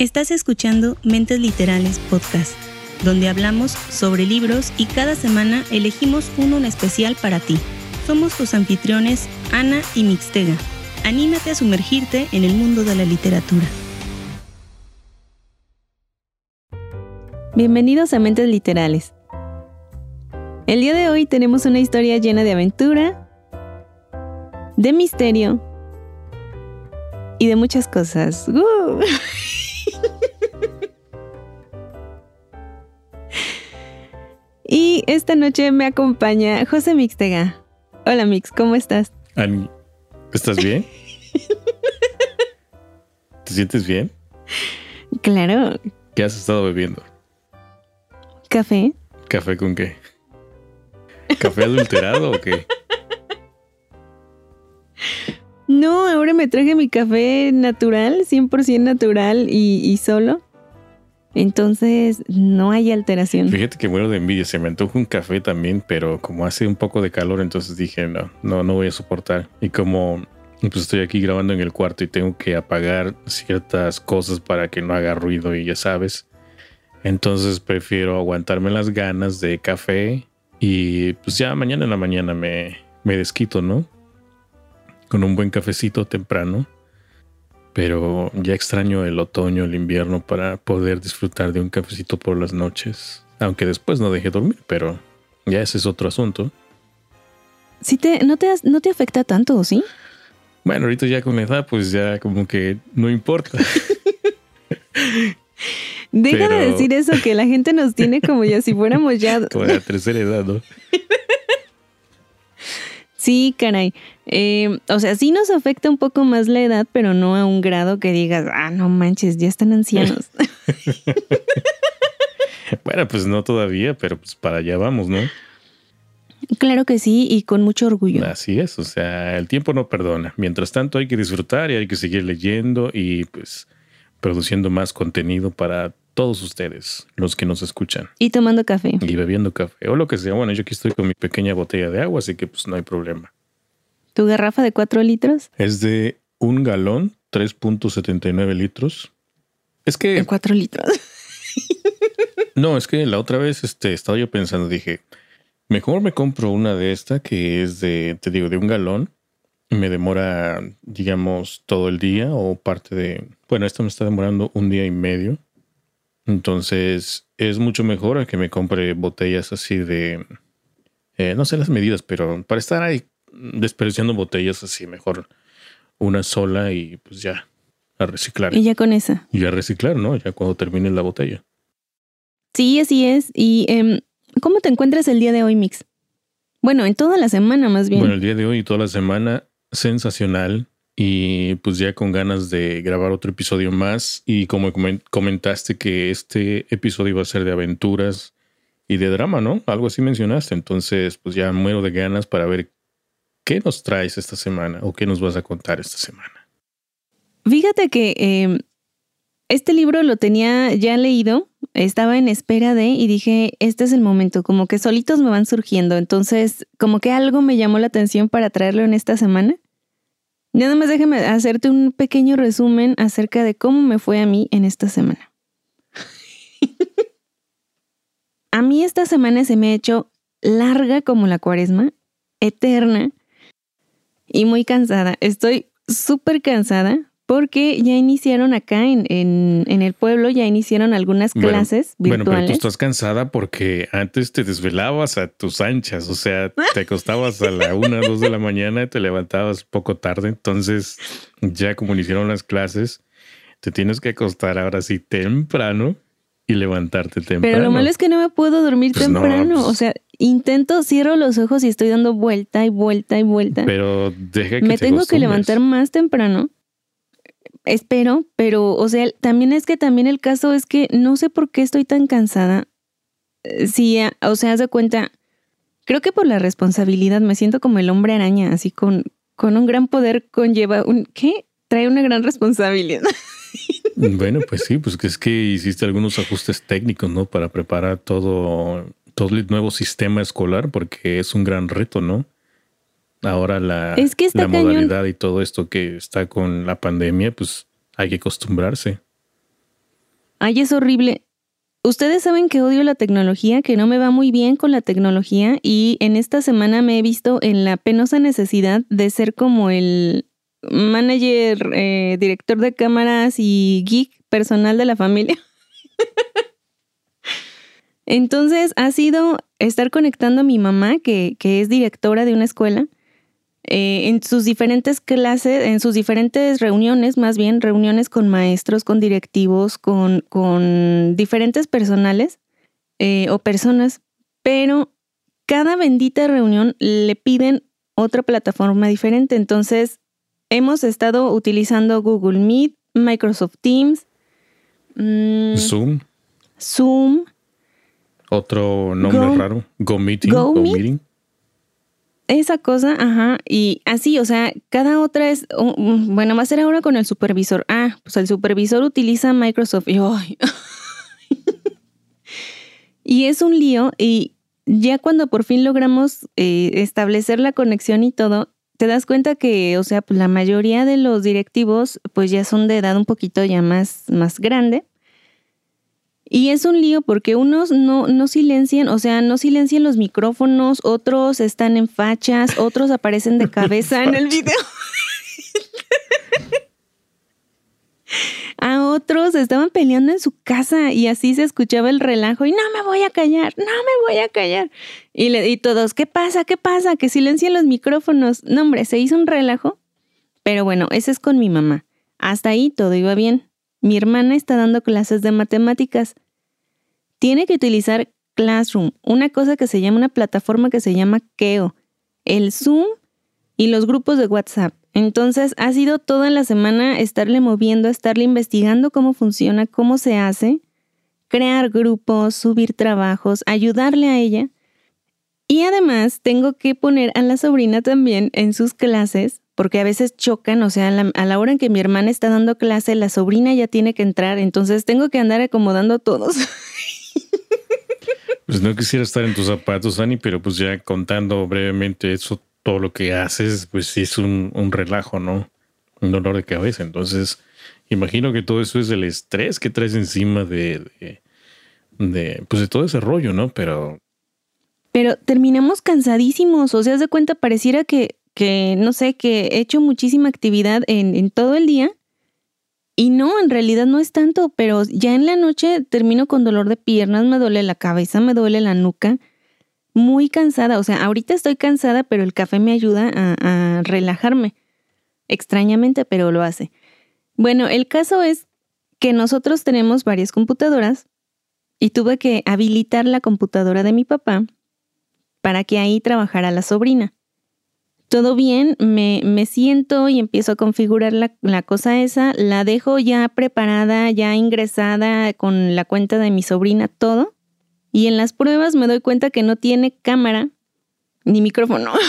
Estás escuchando Mentes Literales Podcast, donde hablamos sobre libros y cada semana elegimos uno en especial para ti. Somos tus anfitriones Ana y Mixtega. Anímate a sumergirte en el mundo de la literatura. Bienvenidos a Mentes Literales. El día de hoy tenemos una historia llena de aventura, de misterio y de muchas cosas. y esta noche me acompaña José Mixtega. Hola Mix, ¿cómo estás? ¿estás bien? ¿Te sientes bien? Claro. ¿Qué has estado bebiendo? ¿Café? ¿Café con qué? ¿Café adulterado o qué? No, ahora me traje mi café natural, 100% natural y, y solo. Entonces no hay alteración. Fíjate que muero de envidia. Se me antoja un café también, pero como hace un poco de calor, entonces dije, no, no, no voy a soportar. Y como pues estoy aquí grabando en el cuarto y tengo que apagar ciertas cosas para que no haga ruido y ya sabes. Entonces prefiero aguantarme las ganas de café y pues ya mañana en la mañana me, me desquito, ¿no? Con un buen cafecito temprano pero ya extraño el otoño, el invierno para poder disfrutar de un cafecito por las noches. Aunque después no deje dormir, pero ya ese es otro asunto. Sí te, no, te, no te afecta tanto, ¿sí? Bueno, ahorita ya con la edad, pues ya como que no importa. Deja de decir eso, que la gente nos tiene como ya si fuéramos ya... Como la tercera edad, ¿no? Sí, caray. Eh, o sea, sí nos afecta un poco más la edad, pero no a un grado que digas, ah, no manches, ya están ancianos. bueno, pues no todavía, pero pues para allá vamos, ¿no? Claro que sí, y con mucho orgullo. Así es, o sea, el tiempo no perdona. Mientras tanto hay que disfrutar y hay que seguir leyendo y pues produciendo más contenido para todos ustedes, los que nos escuchan. Y tomando café. Y bebiendo café o lo que sea. Bueno, yo aquí estoy con mi pequeña botella de agua, así que pues no hay problema. ¿Tu garrafa de 4 litros? Es de un galón, 3.79 litros. Es que... De 4 litros. no, es que la otra vez este, estaba yo pensando, dije, mejor me compro una de esta que es de, te digo, de un galón. Me demora, digamos, todo el día o parte de... Bueno, esto me está demorando un día y medio. Entonces es mucho mejor a que me compre botellas así de, eh, no sé las medidas, pero para estar ahí desperdiciando botellas así, mejor una sola y pues ya a reciclar. Y ya con esa. Y a reciclar, ¿no? Ya cuando termine la botella. Sí, así es. ¿Y eh, cómo te encuentras el día de hoy, Mix? Bueno, en toda la semana más bien. Bueno, el día de hoy y toda la semana, sensacional y pues ya con ganas de grabar otro episodio más y como comentaste que este episodio iba a ser de aventuras y de drama, ¿no? Algo así mencionaste, entonces pues ya muero de ganas para ver qué nos traes esta semana o qué nos vas a contar esta semana. Fíjate que em, este libro lo tenía ya leído, estaba en espera de y dije, este es el momento, como que solitos me van surgiendo, entonces como que algo me llamó la atención para traerlo en esta semana Nada más déjame hacerte un pequeño resumen acerca de cómo me fue a mí en esta semana. a mí esta semana se me ha hecho larga como la cuaresma, eterna y muy cansada. Estoy súper cansada porque ya iniciaron acá en, en, el pueblo, ya iniciaron algunas clases virtuales. Bueno, pero tú estás cansada porque antes te desvelabas a tus anchas, o sea, te acostabas a la una, dos de la mañana y te levantabas poco tarde. Entonces, ya como iniciaron las clases, te tienes que acostar ahora sí temprano y levantarte temprano. Pero lo malo es que no me puedo dormir pues temprano. O pues sea, intento, cierro los ojos y estoy dando vuelta y vuelta y vuelta. Pero deja que Me tengo que levantar más temprano espero, pero, o sea, también es que también el caso es que no sé por qué estoy tan cansada. Eh, sí, o sea, haz de cuenta, creo que por la responsabilidad me siento como el hombre araña, así con, con un gran poder conlleva un, ¿qué? Trae una gran responsabilidad. Bueno, pues sí, pues que es que hiciste algunos ajustes técnicos, ¿no? Para preparar todo, todo el nuevo sistema escolar, porque es un gran reto, ¿no? Ahora la, la modalidad y todo esto que está con la pandemia, pues hay que acostumbrarse. Ay, es horrible. Ustedes saben que odio la tecnología, que no me va muy bien con la tecnología y en esta semana me he visto en la penosa necesidad de ser como el manager, eh, director de cámaras y geek personal de la familia. Entonces ha sido estar conectando a mi mamá, que, que es directora de una escuela, eh, en sus diferentes clases, en sus diferentes reuniones, más bien reuniones con maestros, con directivos, con, con diferentes personales eh, o personas, pero cada bendita reunión le piden otra plataforma diferente. Entonces, hemos estado utilizando Google Meet, Microsoft Teams, mm, Zoom. Zoom. Otro nombre raro. Go Meeting. Go, Meeting esa cosa, ajá, y así, o sea, cada otra es, bueno, va a ser ahora con el supervisor. Ah, pues el supervisor utiliza Microsoft y, y es un lío y ya cuando por fin logramos eh, establecer la conexión y todo, te das cuenta que, o sea, pues la mayoría de los directivos pues ya son de edad un poquito ya más, más grande y es un lío porque unos no, no silencian, o sea, no silencian los micrófonos, otros están en fachas, otros aparecen de cabeza en el video. a otros estaban peleando en su casa y así se escuchaba el relajo y no me voy a callar, no me voy a callar. Y, le, y todos, ¿qué pasa? ¿Qué pasa? Que silencian los micrófonos. No, hombre, se hizo un relajo. Pero bueno, ese es con mi mamá. Hasta ahí todo iba bien. Mi hermana está dando clases de matemáticas. Tiene que utilizar Classroom, una cosa que se llama una plataforma que se llama Keo, el Zoom y los grupos de WhatsApp. Entonces ha sido toda la semana estarle moviendo, estarle investigando cómo funciona, cómo se hace, crear grupos, subir trabajos, ayudarle a ella. Y además tengo que poner a la sobrina también en sus clases porque a veces chocan, o sea, a la, hora en que mi hermana está dando clase, la sobrina ya tiene que entrar, entonces tengo que andar acomodando a todos. Pues no quisiera estar en tus zapatos, Ani, pero pues ya contando brevemente eso, todo lo que haces, pues sí es un, relajo, ¿no? Un dolor de cabeza. Entonces, imagino que todo eso es el estrés que traes encima de, de, pues de todo ese rollo, ¿no? Pero... Pero terminamos cansadísimos, o sea, de cuenta, pareciera que que no sé, que he hecho muchísima actividad en, todo el día. Y no, en realidad no es tanto, pero ya en la noche termino con dolor de piernas, me duele la cabeza, me duele la nuca, muy cansada. O sea, ahorita estoy cansada, pero el café me ayuda a, a relajarme. Extrañamente, pero lo hace. Bueno, el caso es que nosotros tenemos varias computadoras y tuve que habilitar la computadora de mi papá para que ahí trabajara la sobrina todo bien, me, me, siento y empiezo a configurar la, la, cosa esa, la dejo ya preparada, ya ingresada con la cuenta de mi sobrina, todo. Y en las pruebas me doy cuenta que no tiene cámara ni micrófono.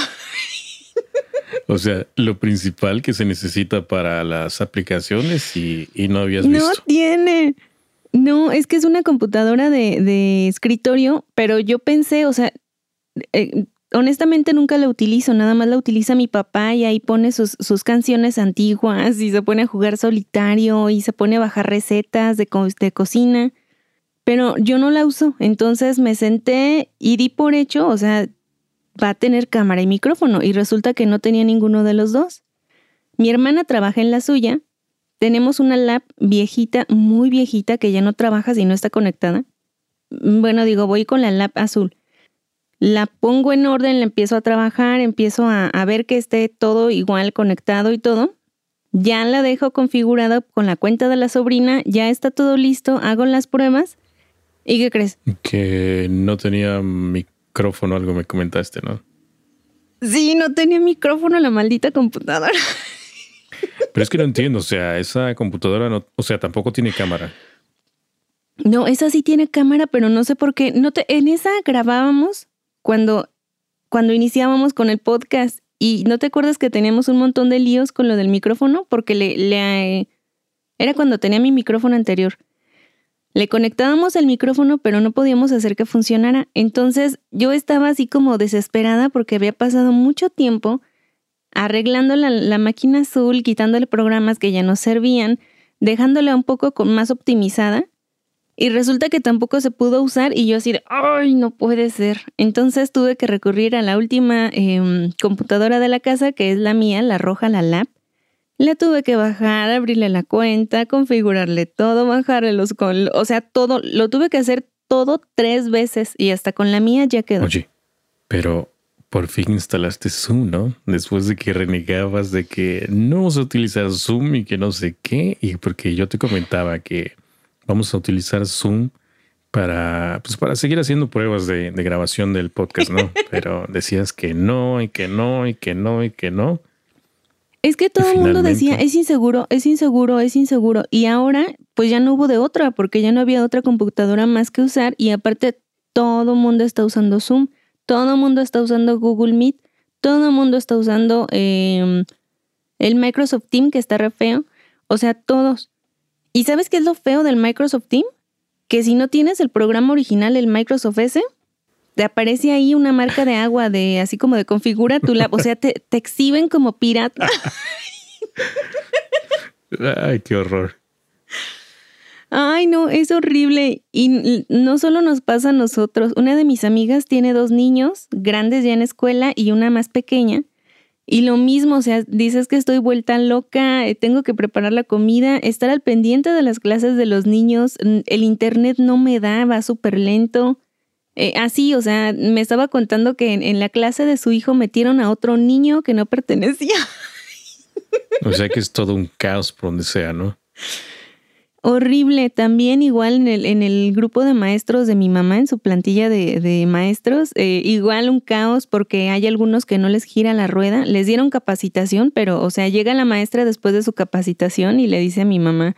O sea, lo principal que se necesita para las aplicaciones y, y no habías visto. No tiene. No, es que es una computadora de, de escritorio, pero yo pensé, o sea, eh, honestamente nunca la utilizo, nada más la utiliza mi papá y ahí pone sus, sus canciones antiguas y se pone a jugar solitario y se pone a bajar recetas de, de cocina, pero yo no la uso, entonces me senté y di por hecho, o sea, va a tener cámara y micrófono y resulta que no tenía ninguno de los dos. Mi hermana trabaja en la suya, tenemos una lap viejita, muy viejita, que ya no trabaja si no está conectada. Bueno, digo, voy con la lap azul la pongo en orden, la empiezo a trabajar, empiezo a, ver que esté todo igual conectado y todo. Ya la dejo configurada con la cuenta de la sobrina, ya está todo listo, hago las pruebas. ¿Y qué crees? Que no tenía micrófono, algo me comentaste, ¿no? Sí, no tenía micrófono la maldita computadora. Pero es que no entiendo, o sea, esa computadora no, o sea, tampoco tiene cámara. No, esa sí tiene cámara, pero no sé por qué. No te, en esa grabábamos cuando, cuando iniciábamos con el podcast y no te acuerdas que teníamos un montón de líos con lo del micrófono porque le, le era cuando tenía mi micrófono anterior. Le conectábamos el micrófono, pero no podíamos hacer que funcionara. Entonces yo estaba así como desesperada porque había pasado mucho tiempo arreglando la, la máquina azul, quitándole programas que ya no servían, dejándola un poco más optimizada Y resulta que tampoco se pudo usar y yo así, ay, no puede ser. Entonces tuve que recurrir a la última em, computadora de la casa, que es la mía, la roja, la lab. La tuve que bajar, abrirle la cuenta, configurarle todo, bajarle los... Con, o sea, todo, lo tuve que hacer todo tres veces y hasta con la mía ya quedó. Oye, pero por fin instalaste Zoom, ¿no? Después de que renegabas de que no vas a utilizar Zoom y que no sé qué, y porque yo te comentaba que vamos a utilizar Zoom para, pues para seguir haciendo pruebas de, grabación del podcast, ¿no? Pero decías que no, y que no, y que no, y que no. Es que todo el mundo decía, es inseguro, es inseguro, es inseguro. Y ahora, pues ya no hubo de otra, porque ya no había otra computadora más que usar. Y aparte, todo el mundo está usando Zoom, todo el mundo está usando Google Meet, todo el mundo está usando em, el Microsoft Team, que está re feo. O sea, todos. ¿Y sabes qué es lo feo del Microsoft Team? Que si no tienes el programa original, el Microsoft S, te aparece ahí una marca de agua de así como de configura tu lab. O sea, te, te exhiben como pirata. Ay, qué horror. Ay, no, es horrible. Y no solo nos pasa a nosotros. Una de mis amigas tiene dos niños, grandes ya en escuela, y una más pequeña. Y lo mismo, o sea, dices que estoy vuelta loca, eh, tengo que preparar la comida, estar al pendiente de las clases de los niños, el internet no me da, va súper lento. Eh, así, o sea, me estaba contando que en, la clase de su hijo metieron a otro niño que no pertenecía. O sea que es todo un caos por donde sea, ¿no? Horrible. También igual en el, en el grupo de maestros de mi mamá, en su plantilla de, maestros, eh, igual un caos porque hay algunos que no les gira la rueda. Les dieron capacitación, pero, o sea, llega la maestra después de su capacitación y le dice a mi mamá,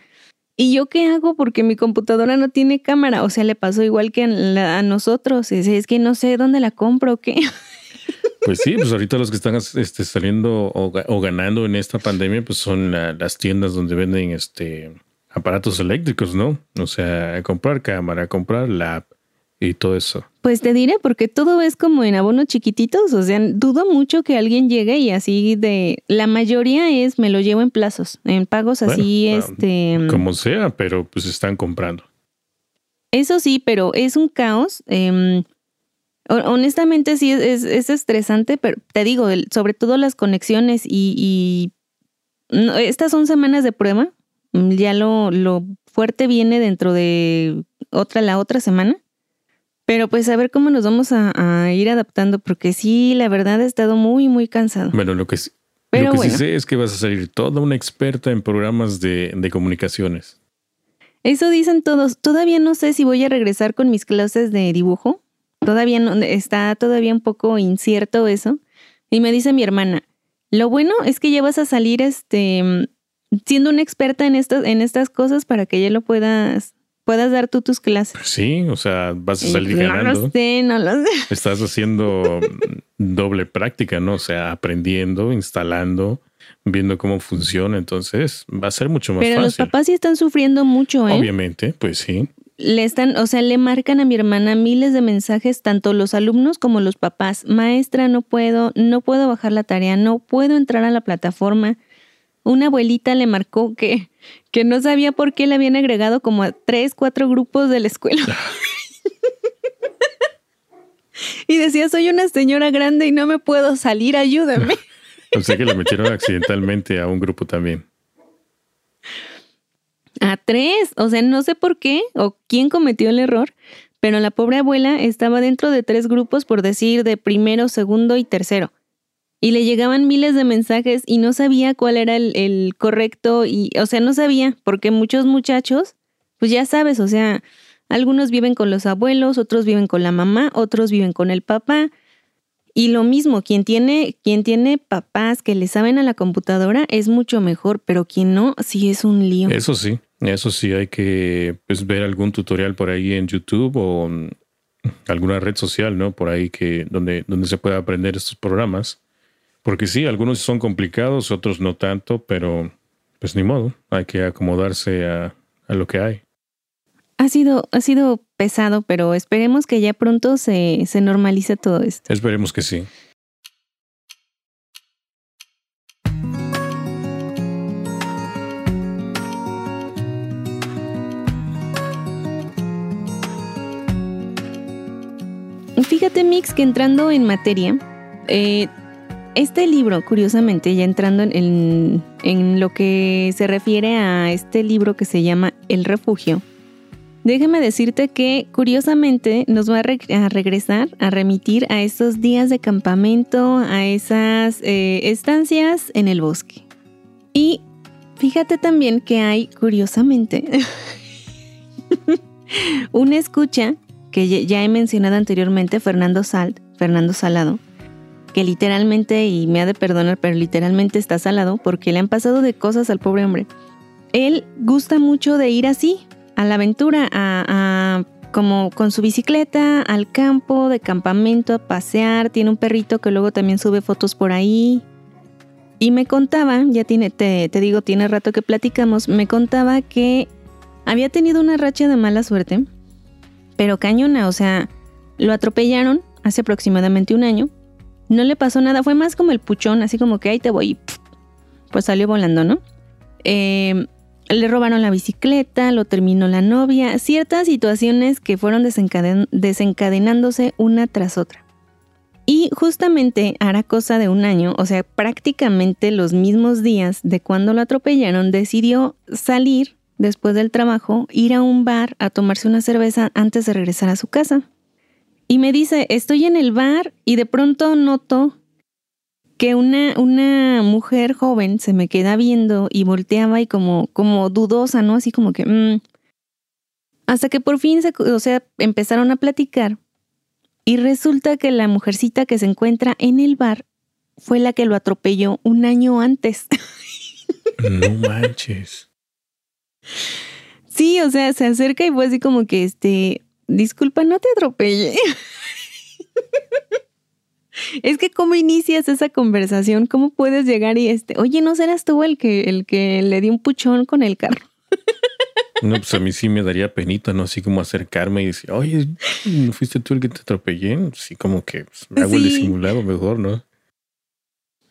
¿y yo qué hago? Porque mi computadora no tiene cámara. O sea, le pasó igual que a, nosotros. Es, es, que no sé dónde la compro qué. Pues sí, pues ahorita los que están este, saliendo o, ganando en esta pandemia, pues son las tiendas donde venden este aparatos eléctricos, ¿no? O sea, comprar cámara, comprar lap y todo eso. Pues te diré, porque todo es como en abonos chiquititos, o sea, dudo mucho que alguien llegue y así de... La mayoría es, me lo llevo en plazos, en pagos así, este... Como sea, pero pues están comprando. Eso sí, pero es un caos. Em, honestamente sí es, es, estresante, pero te digo, sobre todo las conexiones y, y estas son semanas de prueba, ya lo, lo fuerte viene dentro de otra, la otra semana. Pero pues a ver cómo nos vamos a, ir adaptando, porque sí, la verdad he estado muy, muy cansado. Bueno, lo que, sí, lo que sí sé es que vas a salir toda una experta en programas de, de comunicaciones. Eso dicen todos. Todavía no sé si voy a regresar con mis clases de dibujo. Todavía no, está todavía un poco incierto eso. Y me dice mi hermana, lo bueno es que ya vas a salir este siendo una experta en estas, en estas cosas para que ya lo puedas, puedas dar tú tus clases. Pues sí, o sea, vas a salir ganando. No lo sé, no lo sé. Estás haciendo doble práctica, ¿no? O sea, aprendiendo, instalando, viendo cómo funciona. Entonces, va a ser mucho más fácil. Pero los papás sí están sufriendo mucho, ¿eh? Obviamente, pues sí. Le están, o sea, le marcan a mi hermana miles de mensajes, tanto los alumnos como los papás. Maestra, no puedo, no puedo bajar la tarea, no puedo entrar a la plataforma una abuelita le marcó que, que no sabía por qué le habían agregado como a tres, cuatro grupos de la escuela. y decía, soy una señora grande y no me puedo salir, ayúdame. o sea que la metieron accidentalmente a un grupo también. A tres, o sea, no sé por qué o quién cometió el error, pero la pobre abuela estaba dentro de tres grupos, por decir, de primero, segundo y tercero y le llegaban miles de mensajes y no sabía cuál era el, correcto y, o sea, no sabía, porque muchos muchachos, pues ya sabes, o sea, algunos viven con los abuelos, otros viven con la mamá, otros viven con el papá. Y lo mismo, quien tiene, quien tiene papás que le saben a la computadora es mucho mejor, pero quien no, sí es un lío. Eso sí, eso sí, hay que pues, ver algún tutorial por ahí en YouTube o alguna red social, ¿no? Por ahí que donde, donde se pueda aprender estos programas. Porque sí, algunos son complicados, otros no tanto, pero pues ni modo, hay que acomodarse a, a lo que hay. Ha sido, ha sido pesado, pero esperemos que ya pronto se, se normalice todo esto. Esperemos que sí. Fíjate, Mix, que entrando en materia, eh, este libro, curiosamente, ya entrando en, lo que se refiere a este libro que se llama El Refugio, déjame decirte que curiosamente nos va a, regresar, a remitir a esos días de campamento, a esas eh, estancias en el bosque. Y fíjate también que hay, curiosamente, una escucha que ya he mencionado anteriormente, Fernando Fernando Salado, que literalmente, y me ha de perdonar, pero literalmente está salado porque le han pasado de cosas al pobre hombre. Él gusta mucho de ir así, a la aventura, a, como con su bicicleta, al campo, de campamento, a pasear. Tiene un perrito que luego también sube fotos por ahí. Y me contaba, ya tiene, te, te digo, tiene rato que platicamos, me contaba que había tenido una racha de mala suerte, pero cañona, o sea, lo atropellaron hace aproximadamente un año no le pasó nada, fue más como el puchón, así como que ahí te voy y pues salió volando, ¿no? Em, le robaron la bicicleta, lo terminó la novia, ciertas situaciones que fueron desencadenándose una tras otra. Y justamente hará cosa de un año, o sea, prácticamente los mismos días de cuando lo atropellaron, decidió salir después del trabajo, ir a un bar a tomarse una cerveza antes de regresar a su casa. Y me dice, estoy en el bar y de pronto noto que una, una mujer joven se me queda viendo y volteaba y como, como dudosa, ¿no? Así como que... Mm". Hasta que por fin, se, o sea, empezaron a platicar y resulta que la mujercita que se encuentra en el bar fue la que lo atropelló un año antes. No manches. Sí, o sea, se acerca y fue así como que este, disculpa, no te atropelle. es que cómo inicias esa conversación, cómo puedes llegar y este, oye, ¿no serás tú el que, el que le dio un puchón con el carro? No, pues a mí sí me daría penita, ¿no? Así como acercarme y decir, oye, ¿no fuiste tú el que te atropellé? Sí, como que pues, me hago el disimulado mejor, ¿no?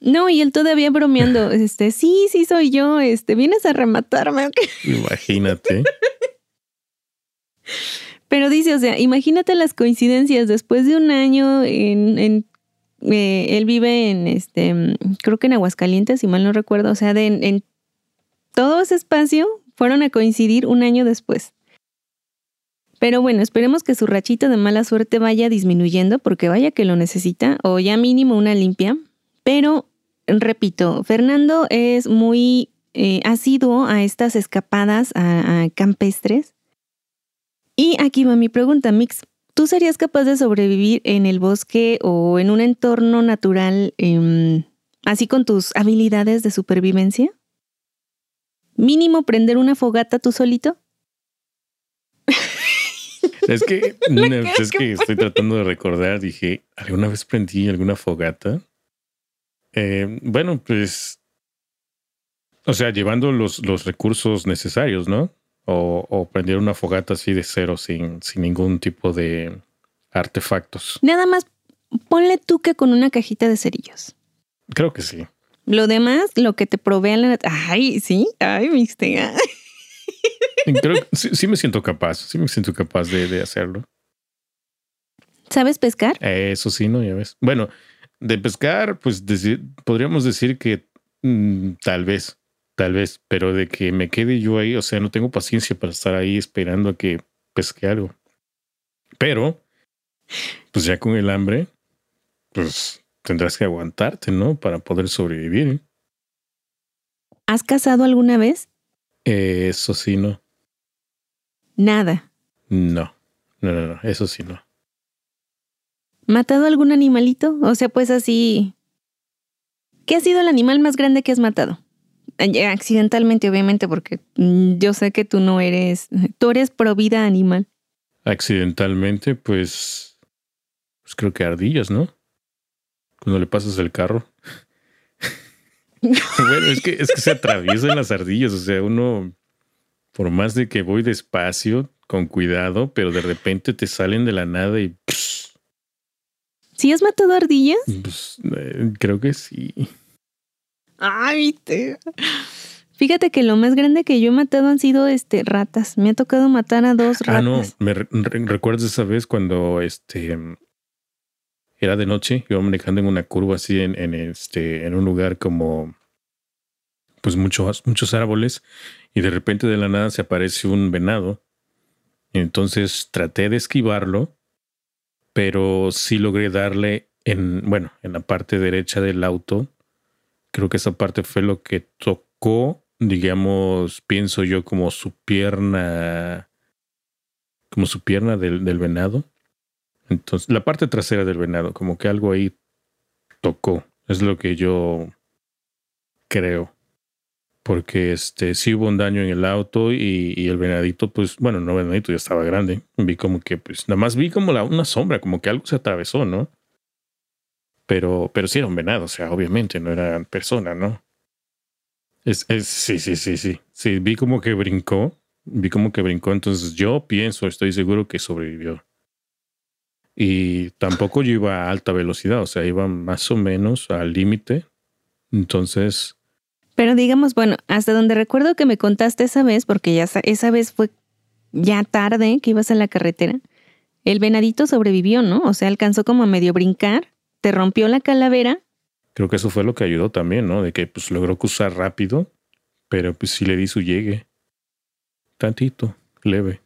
No, y él todavía bromeando, este, sí, sí soy yo, este, vienes a rematarme, ¿ok? Imagínate. Pero dice, o sea, imagínate las coincidencias. Después de un año en, eh, él vive en este, creo que en Aguascalientes, si mal no recuerdo. O sea, de, en, todo ese espacio fueron a coincidir un año después. Pero bueno, esperemos que su rachita de mala suerte vaya disminuyendo, porque vaya que lo necesita, o ya mínimo una limpia. Pero, repito, Fernando es muy eh, asiduo a estas escapadas a campestres y aquí va mi pregunta, Mix. ¿Tú serías capaz de sobrevivir en el bosque o en un entorno natural em, así con tus habilidades de supervivencia? ¿Mínimo prender una fogata tú solito? Es que, es que estoy tratando de recordar, dije, ¿alguna vez prendí alguna fogata? Eh, bueno, pues, o sea, llevando los, los recursos necesarios, ¿no? O, prender una fogata así de cero sin, sin ningún tipo de artefactos. Nada más ponle tú que con una cajita de cerillos. Creo que sí. Lo demás, lo que te provea la... Ay, sí, ay. Creo que sí, me siento capaz, sí me siento capaz de, hacerlo. ¿Sabes pescar? eso sí, ¿no? Ya ves. Bueno, de pescar, pues podríamos decir que mm, tal vez. Tal vez, pero de que me quede yo ahí, o sea, no tengo paciencia para estar ahí esperando a que pesque algo. Pero, pues ya con el hambre, pues tendrás que aguantarte, ¿no? Para poder sobrevivir. ¿Has cazado alguna vez? eso sí, no. Nada. No, no, no, no, eso sí, no. ¿Matado algún animalito? O sea, pues así... ¿Qué ha sido el animal más grande que has matado? Eh, accidentalmente, obviamente, porque mm, yo sé que tú no eres, tú eres pro vida animal. Accidentalmente, pues, pues creo que ardillas, ¿no? Cuando le pasas el carro. bueno, es que, es que se atraviesan las ardillas, o sea, uno, por más de que voy despacio, con cuidado, pero de repente te salen de la nada y... ¿Sí has matado ardillas? Pues, eh, creo que sí. Ay, Fíjate que lo más grande que yo he matado han sido este ratas. Me ha tocado matar a dos ratas. Ah, no, me recuerdas esa vez cuando este era de noche, iba manejando en una curva así en, en, este, en un lugar como pues muchos, muchos árboles y de repente de la nada se aparece un venado. Entonces traté de esquivarlo, pero sí logré darle en, bueno, en la parte derecha del auto. Creo que esa parte fue lo que tocó, digamos, pienso yo como su pierna, como su pierna del, del venado. Entonces, la parte trasera del venado, como que algo ahí tocó. Es lo que yo creo porque este sí hubo un daño en el auto y, el venadito, pues, bueno, no venadito, ya estaba grande. Vi como que, pues, nada más vi como una sombra, como que algo se atravesó, ¿no? Pero, pero sí era un venado, o sea, obviamente, no era persona, ¿no? Es, es, sí, sí, sí, sí. Sí, vi como que brincó, vi como que brincó, entonces yo pienso, estoy seguro que sobrevivió. Y tampoco yo iba a alta velocidad, o sea, iba más o menos al límite. Entonces, pero digamos, bueno, hasta donde recuerdo que me contaste esa vez, porque ya esa vez fue ya tarde que ibas a la carretera, el venadito sobrevivió, ¿no? O sea, alcanzó como a medio brincar, te rompió la calavera. Creo que eso fue lo que ayudó también, ¿no? De que pues logró cruzar rápido, pero pues sí le di su llegue. Tantito, leve.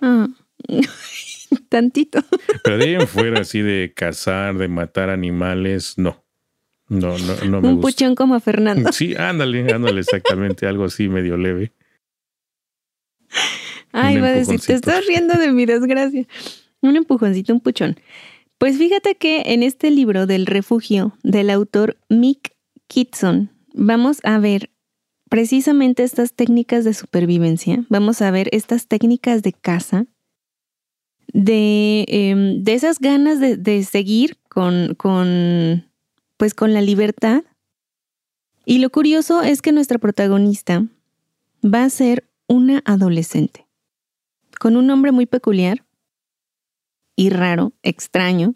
Ah, tantito. Pero de ahí en fuera, así de cazar, de matar animales, no. No, no, no me Un puchón como Fernando. Sí, ándale, ándale, exactamente, algo así medio leve. Ay, va a decir, te estás riendo de mi desgracia. Un empujoncito, un puchón. Pues fíjate que en este libro del refugio del autor Mick Kitson, vamos a ver precisamente estas técnicas de supervivencia, vamos a ver estas técnicas de caza, de, em, de esas ganas de, de seguir con, con pues con la libertad. Y lo curioso es que nuestra protagonista va a ser una adolescente, con un nombre muy peculiar y raro, extraño,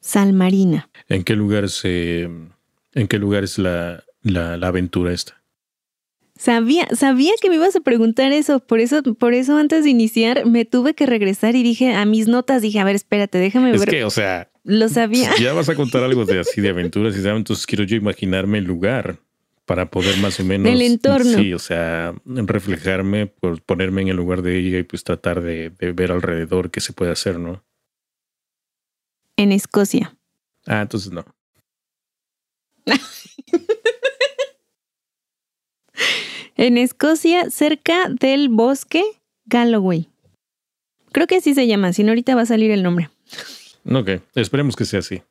Salmarina. ¿En qué lugar se, en qué lugar es la, la, la aventura esta? Sabía, sabía que me ibas a preguntar eso, por eso, por eso antes de iniciar me tuve que regresar y dije a mis notas, dije, a ver, espérate, déjame ver. Es que, o sea, lo sabía. Ya vas a contar algo de así de aventuras y entonces quiero yo imaginarme el lugar para poder más o menos. El entorno. Sí, o sea, reflejarme, por ponerme en el lugar de ella y pues tratar de, de ver alrededor qué se puede hacer, ¿no? En Escocia. Ah, entonces no. en Escocia, cerca del bosque Galloway. Creo que así se llama, si no ahorita va a salir el nombre. Ok, esperemos que sea así.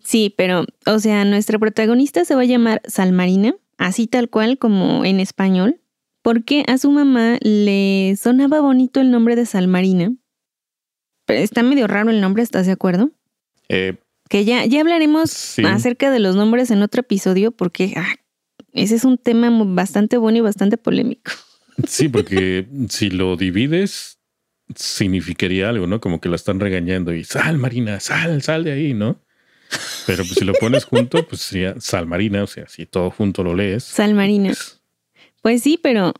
Sí, pero, o sea, nuestra protagonista se va a llamar Salmarina, así tal cual como en español, porque a su mamá le sonaba bonito el nombre de Salmarina. Está medio raro el nombre, ¿estás de acuerdo? Eh, que ya, ya hablaremos acerca de los nombres en otro episodio, porque ah, ese es un tema bastante bueno y bastante polémico. Sí, porque si lo divides, significaría algo, ¿no? Como que la están regañando y sal, Marina, sal, sal de ahí, ¿no? Pero pues, si lo pones junto, pues sería sal marina, o sea, si todo junto lo lees. Sal marina. Pues, pues sí, pero,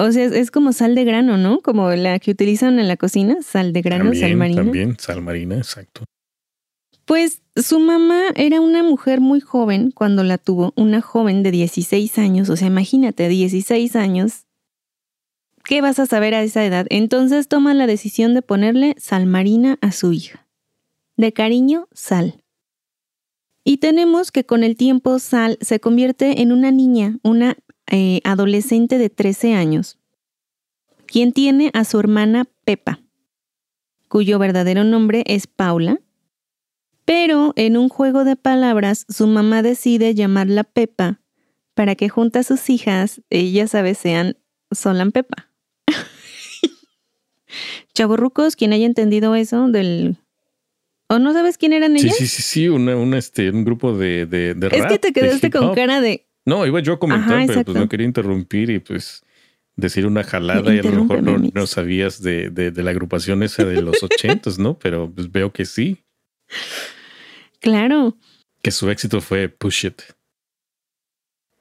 o sea, es como sal de grano, ¿no? Como la que utilizan en la cocina, sal de grano, sal marina. También, sal marina, exacto. Pues su mamá era una mujer muy joven cuando la tuvo, una joven de 16 años, o sea, imagínate, 16 años. ¿Qué vas a saber a esa edad? Entonces toma la decisión de ponerle sal marina a su hija. De cariño, sal. Y tenemos que con el tiempo Sal se convierte en una niña, una eh, adolescente de 13 años, quien tiene a su hermana Pepa, cuyo verdadero nombre es Paula, pero en un juego de palabras su mamá decide llamarla Pepa para que junto a sus hijas, ellas a veces sean Solan Pepa. Chavorrucos, quien haya entendido eso del ¿O no sabes quién eran ellas? Sí, sí, sí, sí, una, este, un grupo de, de, de Es que te quedaste con cara de. No, iba yo a comentar, pero pues no quería interrumpir y pues decir una jalada y a lo mejor no, sabías de, de, la agrupación esa de los ochentos, ¿no? Pero pues veo que sí. Claro. Que su éxito fue Push It.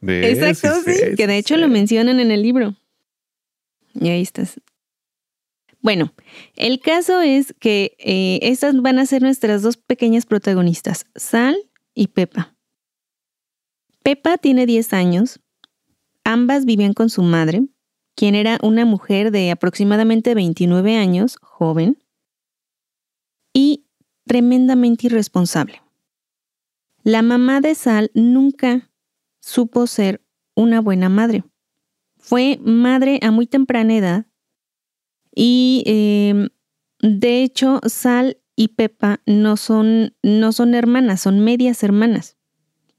Exacto, sí, que de hecho lo mencionan en el libro. Y ahí estás. Bueno, el caso es que eh, estas van a ser nuestras dos pequeñas protagonistas, Sal y Pepa. Pepa tiene 10 años. Ambas vivían con su madre, quien era una mujer de aproximadamente 29 años, joven, y tremendamente irresponsable. La mamá de Sal nunca supo ser una buena madre. Fue madre a muy temprana edad y em, de hecho Sal y Pepa no son, no son hermanas, son medias hermanas,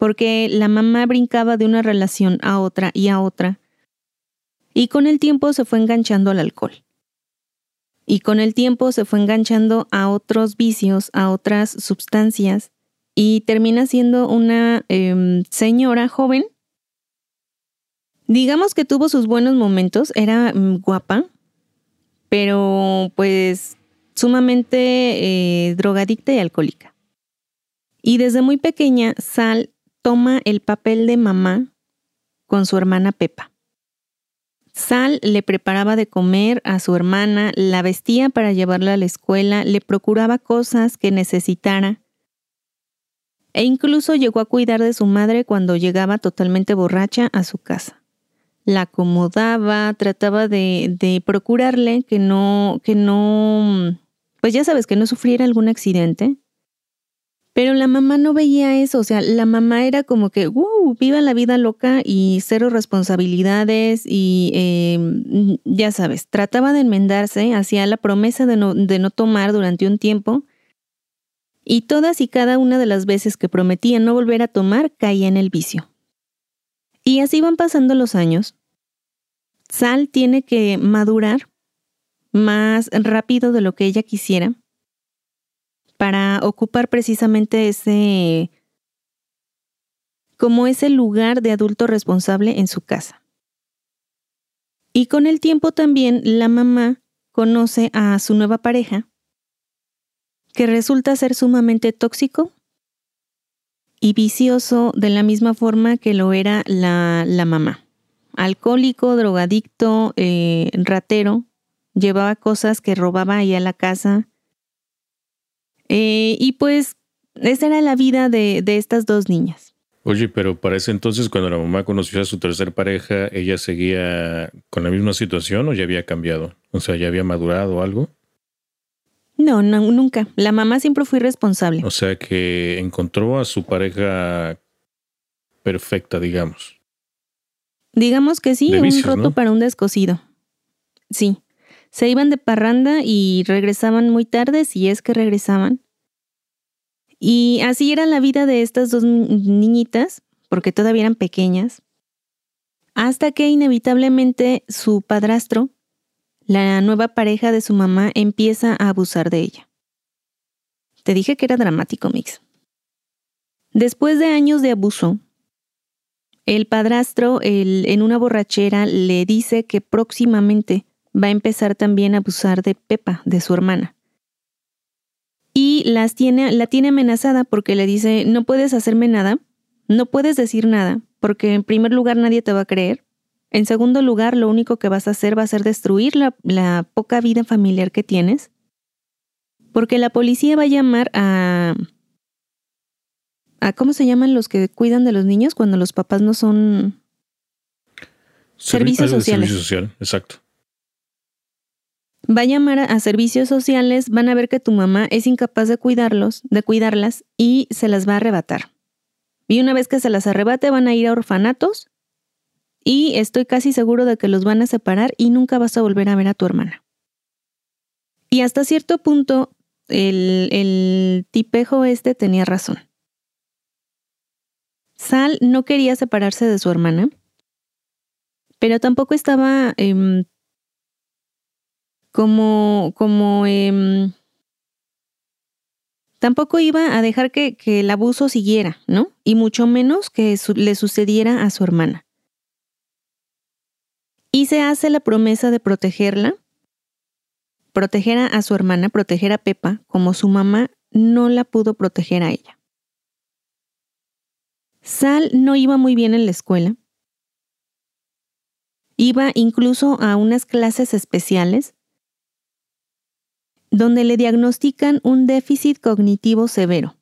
porque la mamá brincaba de una relación a otra y a otra y con el tiempo se fue enganchando al alcohol. Y con el tiempo se fue enganchando a otros vicios, a otras sustancias y termina siendo una em, señora joven. Digamos que tuvo sus buenos momentos, era mm, guapa, pero pues sumamente eh, drogadicta y alcohólica. Y desde muy pequeña, Sal toma el papel de mamá con su hermana Pepa. Sal le preparaba de comer a su hermana, la vestía para llevarla a la escuela, le procuraba cosas que necesitara e incluso llegó a cuidar de su madre cuando llegaba totalmente borracha a su casa. La acomodaba, trataba de, de procurarle que no, que no, pues ya sabes, que no sufriera algún accidente. Pero la mamá no veía eso, o sea, la mamá era como que, wow, viva la vida loca y cero responsabilidades y em, ya sabes, trataba de enmendarse, hacía la promesa de no, de no tomar durante un tiempo y todas y cada una de las veces que prometía no volver a tomar caía en el vicio. Y así van pasando los años. Sal tiene que madurar más rápido de lo que ella quisiera para ocupar precisamente ese como ese lugar de adulto responsable en su casa. Y con el tiempo también la mamá conoce a su nueva pareja, que resulta ser sumamente tóxico y vicioso de la misma forma que lo era la, mamá. Alcohólico, drogadicto, eh, ratero, llevaba cosas que robaba ahí a la casa. Eh, y pues esa era la vida de, de estas dos niñas. Oye, pero para ese entonces, cuando la mamá conoció a su tercer pareja, ¿ella seguía con la misma situación o ya había cambiado? O sea, ¿ya había madurado o algo? No, no, nunca. La mamá siempre fue responsable. O sea que encontró a su pareja perfecta, digamos. Digamos que sí, un roto para un descosido. Sí. Se iban de parranda y regresaban muy tarde, si es que regresaban. Y así era la vida de estas dos niñitas, porque todavía eran pequeñas, hasta que inevitablemente su padrastro la nueva pareja de su mamá empieza a abusar de ella. Te dije que era dramático, Mix. Después de años de abuso, el padrastro en una borrachera le dice que próximamente va a empezar también a abusar de Pepa, de su hermana. Y las tiene, la tiene amenazada porque le dice, no puedes hacerme nada, no puedes decir nada, porque en primer lugar nadie te va a creer. En segundo lugar, lo único que vas a hacer va a ser destruir la, poca vida familiar que tienes, porque la policía va a llamar a, a... ¿Cómo se llaman los que cuidan de los niños cuando los papás no son... servicios sociales. Servicio social, exacto. Va a llamar a servicios sociales, van a ver que tu mamá es incapaz de cuidarlos, de cuidarlas y se las va a arrebatar. Y una vez que se las arrebate van a ir a orfanatos y estoy casi seguro de que los van a separar y nunca vas a volver a ver a tu hermana. Y hasta cierto punto, el, el tipejo este tenía razón. Sal no quería separarse de su hermana, pero tampoco estaba em, como, como, em, tampoco iba a dejar que, que, el abuso siguiera, ¿no? Y mucho menos que le sucediera a su hermana y se hace la promesa de protegerla, proteger a su hermana, proteger a Pepa, como su mamá no la pudo proteger a ella. Sal no iba muy bien en la escuela. Iba incluso a unas clases especiales donde le diagnostican un déficit cognitivo severo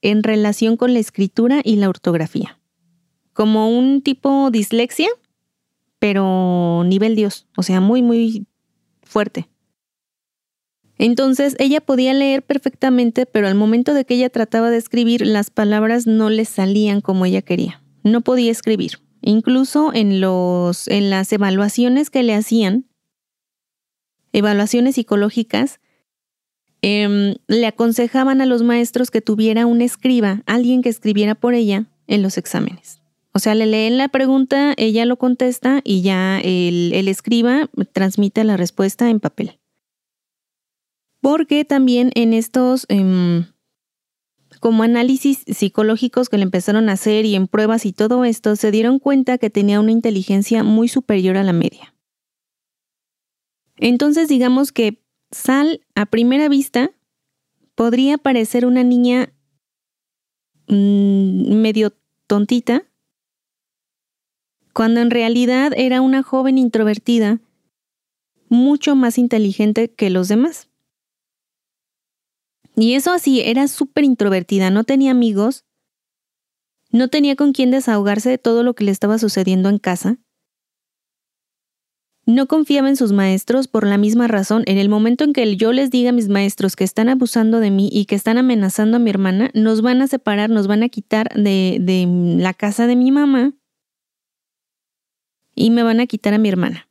en relación con la escritura y la ortografía. Como un tipo dislexia, pero nivel Dios, o sea, muy, muy fuerte. Entonces ella podía leer perfectamente, pero al momento de que ella trataba de escribir, las palabras no le salían como ella quería. No podía escribir. Incluso en, los, en las evaluaciones que le hacían, evaluaciones psicológicas, Em, le aconsejaban a los maestros que tuviera un escriba, alguien que escribiera por ella en los exámenes. O sea, le leen la pregunta, ella lo contesta y ya el, escriba transmite la respuesta en papel. Porque también en estos em, como análisis psicológicos que le empezaron a hacer y en pruebas y todo esto, se dieron cuenta que tenía una inteligencia muy superior a la media. Entonces digamos que Sal, a primera vista, podría parecer una niña mm, medio tontita, cuando en realidad era una joven introvertida, mucho más inteligente que los demás. Y eso así, era súper introvertida, no tenía amigos, no tenía con quién desahogarse de todo lo que le estaba sucediendo en casa, no confiaba en sus maestros por la misma razón. En el momento en que yo les diga a mis maestros que están abusando de mí y que están amenazando a mi hermana, nos van a separar, nos van a quitar de, la casa de mi mamá y me van a quitar a mi hermana.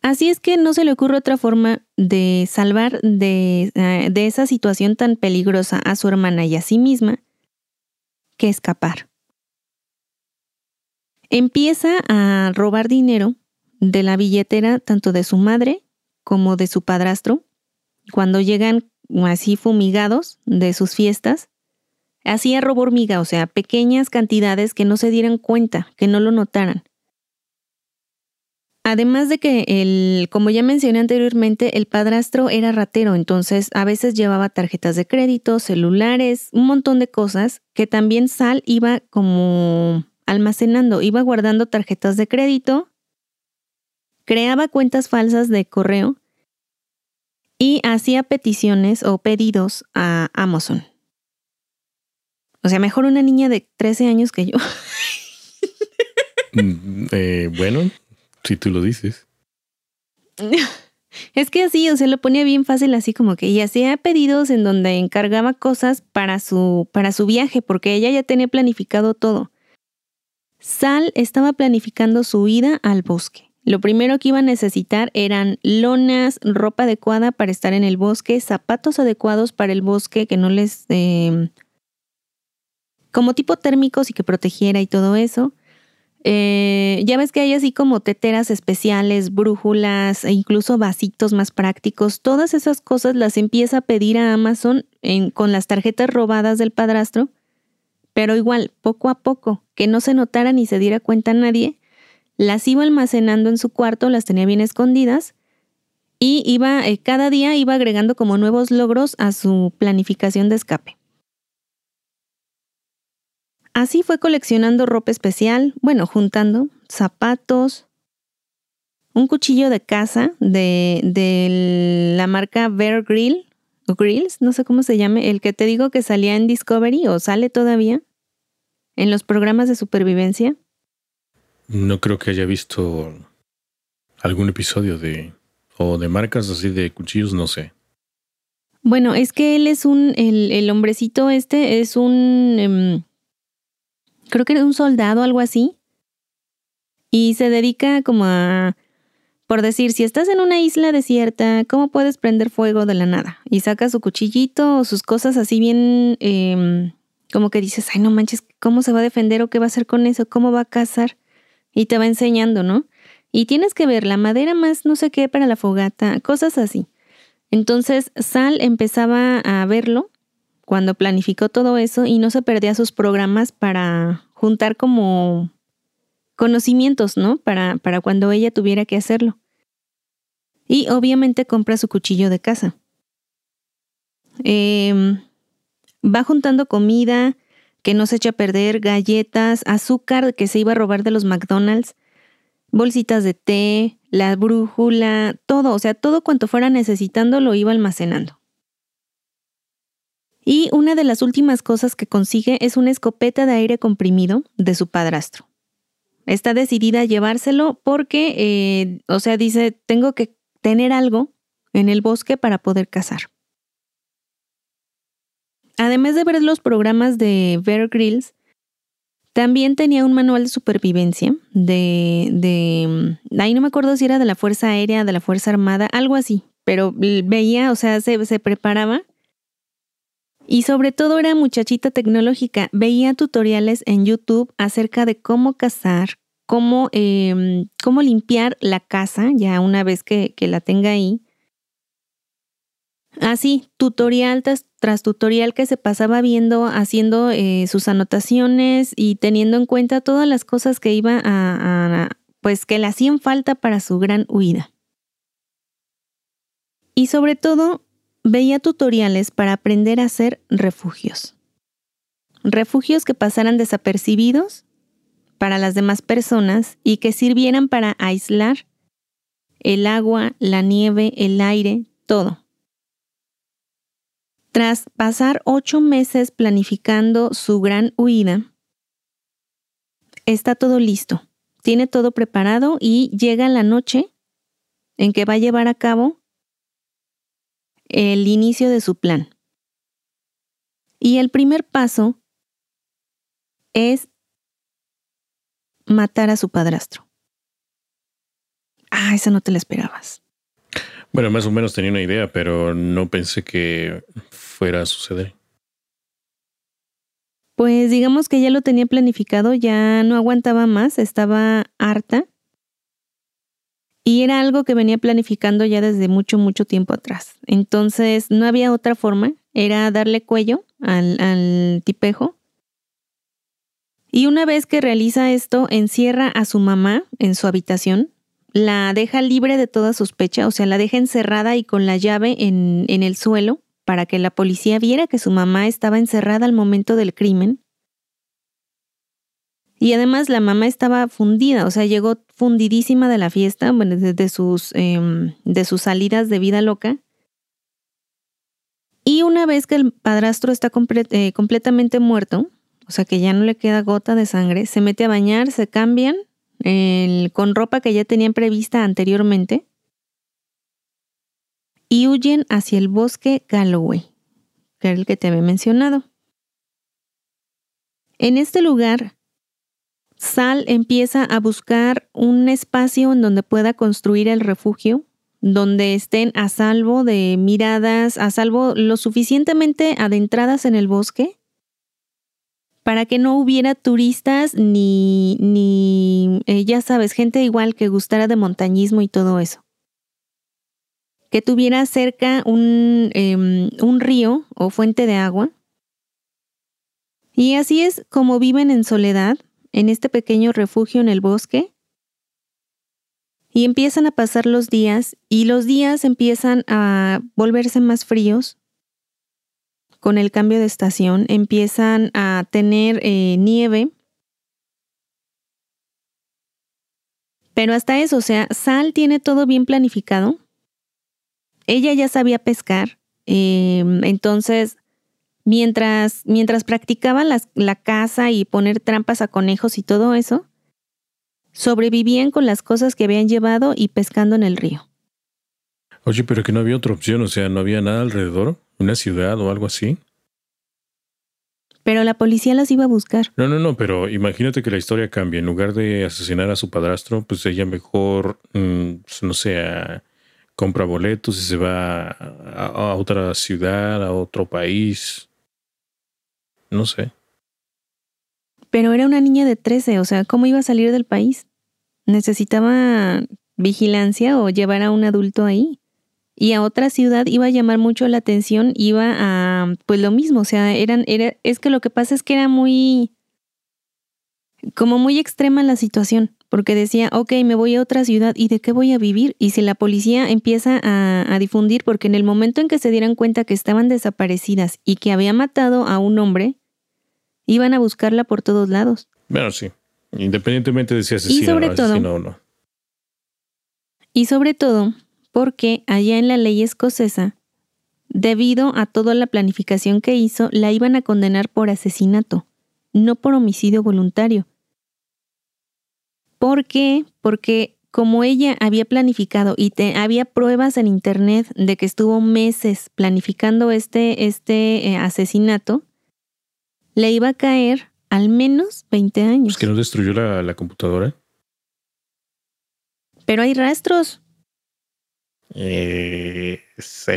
Así es que no se le ocurre otra forma de salvar de, eh, de esa situación tan peligrosa a su hermana y a sí misma que escapar empieza a robar dinero de la billetera tanto de su madre como de su padrastro cuando llegan así fumigados de sus fiestas. Hacía robo hormiga, o sea, pequeñas cantidades que no se dieran cuenta, que no lo notaran. Además de que el, como ya mencioné anteriormente, el padrastro era ratero, entonces a veces llevaba tarjetas de crédito, celulares, un montón de cosas que también Sal iba como almacenando, iba guardando tarjetas de crédito, creaba cuentas falsas de correo y hacía peticiones o pedidos a Amazon. O sea, mejor una niña de 13 años que yo. Mm, eh, bueno, si tú lo dices. Es que así, o sea, lo ponía bien fácil así como que y hacía pedidos en donde encargaba cosas para su para su viaje porque ella ya tenía planificado todo. Sal estaba planificando su ida al bosque. Lo primero que iba a necesitar eran lonas, ropa adecuada para estar en el bosque, zapatos adecuados para el bosque que no les... Em, como tipo térmicos y que protegiera y todo eso. Eh, ya ves que hay así como teteras especiales, brújulas e incluso vasitos más prácticos. Todas esas cosas las empieza a pedir a Amazon con las tarjetas robadas del padrastro pero igual, poco a poco, que no se notara ni se diera cuenta nadie, las iba almacenando en su cuarto, las tenía bien escondidas y iba, eh, cada día iba agregando como nuevos logros a su planificación de escape. Así fue coleccionando ropa especial, bueno, juntando zapatos, un cuchillo de caza de, de la marca Bear Grill, Grills, no sé cómo se llame, el que te digo que salía en Discovery o sale todavía en los programas de supervivencia. No creo que haya visto algún episodio de o de marcas así de cuchillos, no sé. Bueno, es que él es un, el, el hombrecito este es un, em, creo que era un soldado, algo así, y se dedica como a por decir, si estás en una isla desierta, ¿cómo puedes prender fuego de la nada? Y saca su cuchillito o sus cosas así bien, em, como que dices, ay, no manches, ¿cómo se va a defender o qué va a hacer con eso? ¿Cómo va a cazar? Y te va enseñando, ¿no? Y tienes que ver la madera más no sé qué para la fogata, cosas así. Entonces, Sal empezaba a verlo cuando planificó todo eso y no se perdía sus programas para juntar como conocimientos, ¿no? Para, para cuando ella tuviera que hacerlo. Y obviamente compra su cuchillo de casa. Em, va juntando comida que no se echa a perder, galletas, azúcar que se iba a robar de los McDonald's. bolsitas de té, la brújula, todo, o sea, todo cuanto fuera necesitando lo iba almacenando. Y una de las últimas cosas que consigue es una escopeta de aire comprimido de su padrastro. Está decidida a llevárselo porque, eh, o sea, dice, tengo que tener algo en el bosque para poder cazar. Además de ver los programas de Bear Grylls, también tenía un manual de supervivencia de, de, ahí no me acuerdo si era de la Fuerza Aérea, de la Fuerza Armada, algo así, pero veía, o sea, se, se preparaba. Y sobre todo era muchachita tecnológica, veía tutoriales en YouTube acerca de cómo cazar, cómo, em, cómo limpiar la casa, ya una vez que, la tenga ahí, Así, tutorial tras, tutorial que se pasaba viendo, haciendo eh, sus anotaciones y teniendo en cuenta todas las cosas que iba a, pues que le hacían falta para su gran huida. Y sobre todo, veía tutoriales para aprender a hacer refugios. Refugios que pasaran desapercibidos para las demás personas y que sirvieran para aislar el agua, la nieve, el aire, todo. Tras pasar ocho meses planificando su gran huida, está todo listo, tiene todo preparado y llega la noche en que va a llevar a cabo el inicio de su plan. Y el primer paso es matar a su padrastro. Ah, esa no te la esperabas. Bueno, más o menos tenía una idea, pero no pensé que fuera a suceder. Pues digamos que ya lo tenía planificado, ya no aguantaba más, estaba harta. Y era algo que venía planificando ya desde mucho, mucho tiempo atrás. Entonces no había otra forma, era darle cuello al, al tipejo. Y una vez que realiza esto, encierra a su mamá en su habitación la deja libre de toda sospecha, o sea, la deja encerrada y con la llave en, en el suelo para que la policía viera que su mamá estaba encerrada al momento del crimen. Y además la mamá estaba fundida, o sea, llegó fundidísima de la fiesta, bueno, de, sus, em, de sus salidas de vida loca. Y una vez que el padrastro está eh, completamente muerto, o sea que ya no le queda gota de sangre, se mete a bañar, se cambian con ropa que ya tenían prevista anteriormente y huyen hacia el bosque Galloway, que era el que te había mencionado. En este lugar, Sal empieza a buscar un espacio en donde pueda construir el refugio, donde estén a salvo de miradas, a salvo lo suficientemente adentradas en el bosque para que no hubiera turistas ni, ni eh, ya sabes, gente igual que gustara de montañismo y todo eso. Que tuviera cerca un, em, un río o fuente de agua. Y así es como viven en soledad, en este pequeño refugio en el bosque. Y empiezan a pasar los días y los días empiezan a volverse más fríos con el cambio de estación, empiezan a tener eh, nieve. Pero hasta eso, o sea, Sal tiene todo bien planificado. Ella ya sabía pescar, em, entonces mientras, mientras practicaban la caza y poner trampas a conejos y todo eso, sobrevivían con las cosas que habían llevado y pescando en el río. Oye, pero que no había otra opción, o sea, no había nada alrededor una ciudad o algo así. Pero la policía las iba a buscar. No, no, no, pero imagínate que la historia cambie. En lugar de asesinar a su padrastro, pues ella mejor, mm, pues, no sé, compra boletos y se va a, a, otra ciudad, a otro país. No sé. Pero era una niña de 13, o sea, ¿cómo iba a salir del país? Necesitaba vigilancia o llevar a un adulto ahí y a otra ciudad iba a llamar mucho la atención, iba a, pues lo mismo, o sea, eran, era, es que lo que pasa es que era muy, como muy extrema la situación, porque decía, ok, me voy a otra ciudad y de qué voy a vivir. Y si la policía empieza a, a difundir, porque en el momento en que se dieran cuenta que estaban desaparecidas y que había matado a un hombre, iban a buscarla por todos lados. Bueno, sí, independientemente de si asesino, o no. Y sobre todo porque allá en la ley escocesa, debido a toda la planificación que hizo, la iban a condenar por asesinato, no por homicidio voluntario. ¿Por qué? Porque como ella había planificado y había pruebas en internet de que estuvo meses planificando este, este eh, asesinato, le iba a caer al menos 20 años. ¿Es que no destruyó la, la computadora? Pero hay rastros. Eh, sí.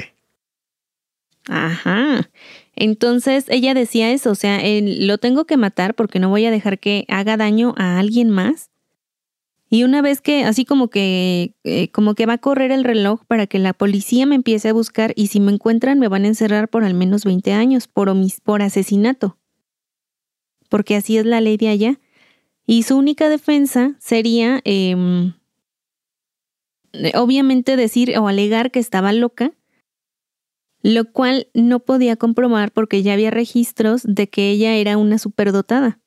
Ajá. Entonces ella decía eso, o sea, lo tengo que matar porque no voy a dejar que haga daño a alguien más. Y una vez que, así como que, eh, como que va a correr el reloj para que la policía me empiece a buscar y si me encuentran me van a encerrar por al menos 20 años por, por asesinato. Porque así es la ley de allá. Y su única defensa sería, em, obviamente, decir o alegar que estaba loca lo cual no podía comprobar porque ya había registros de que ella era una superdotada.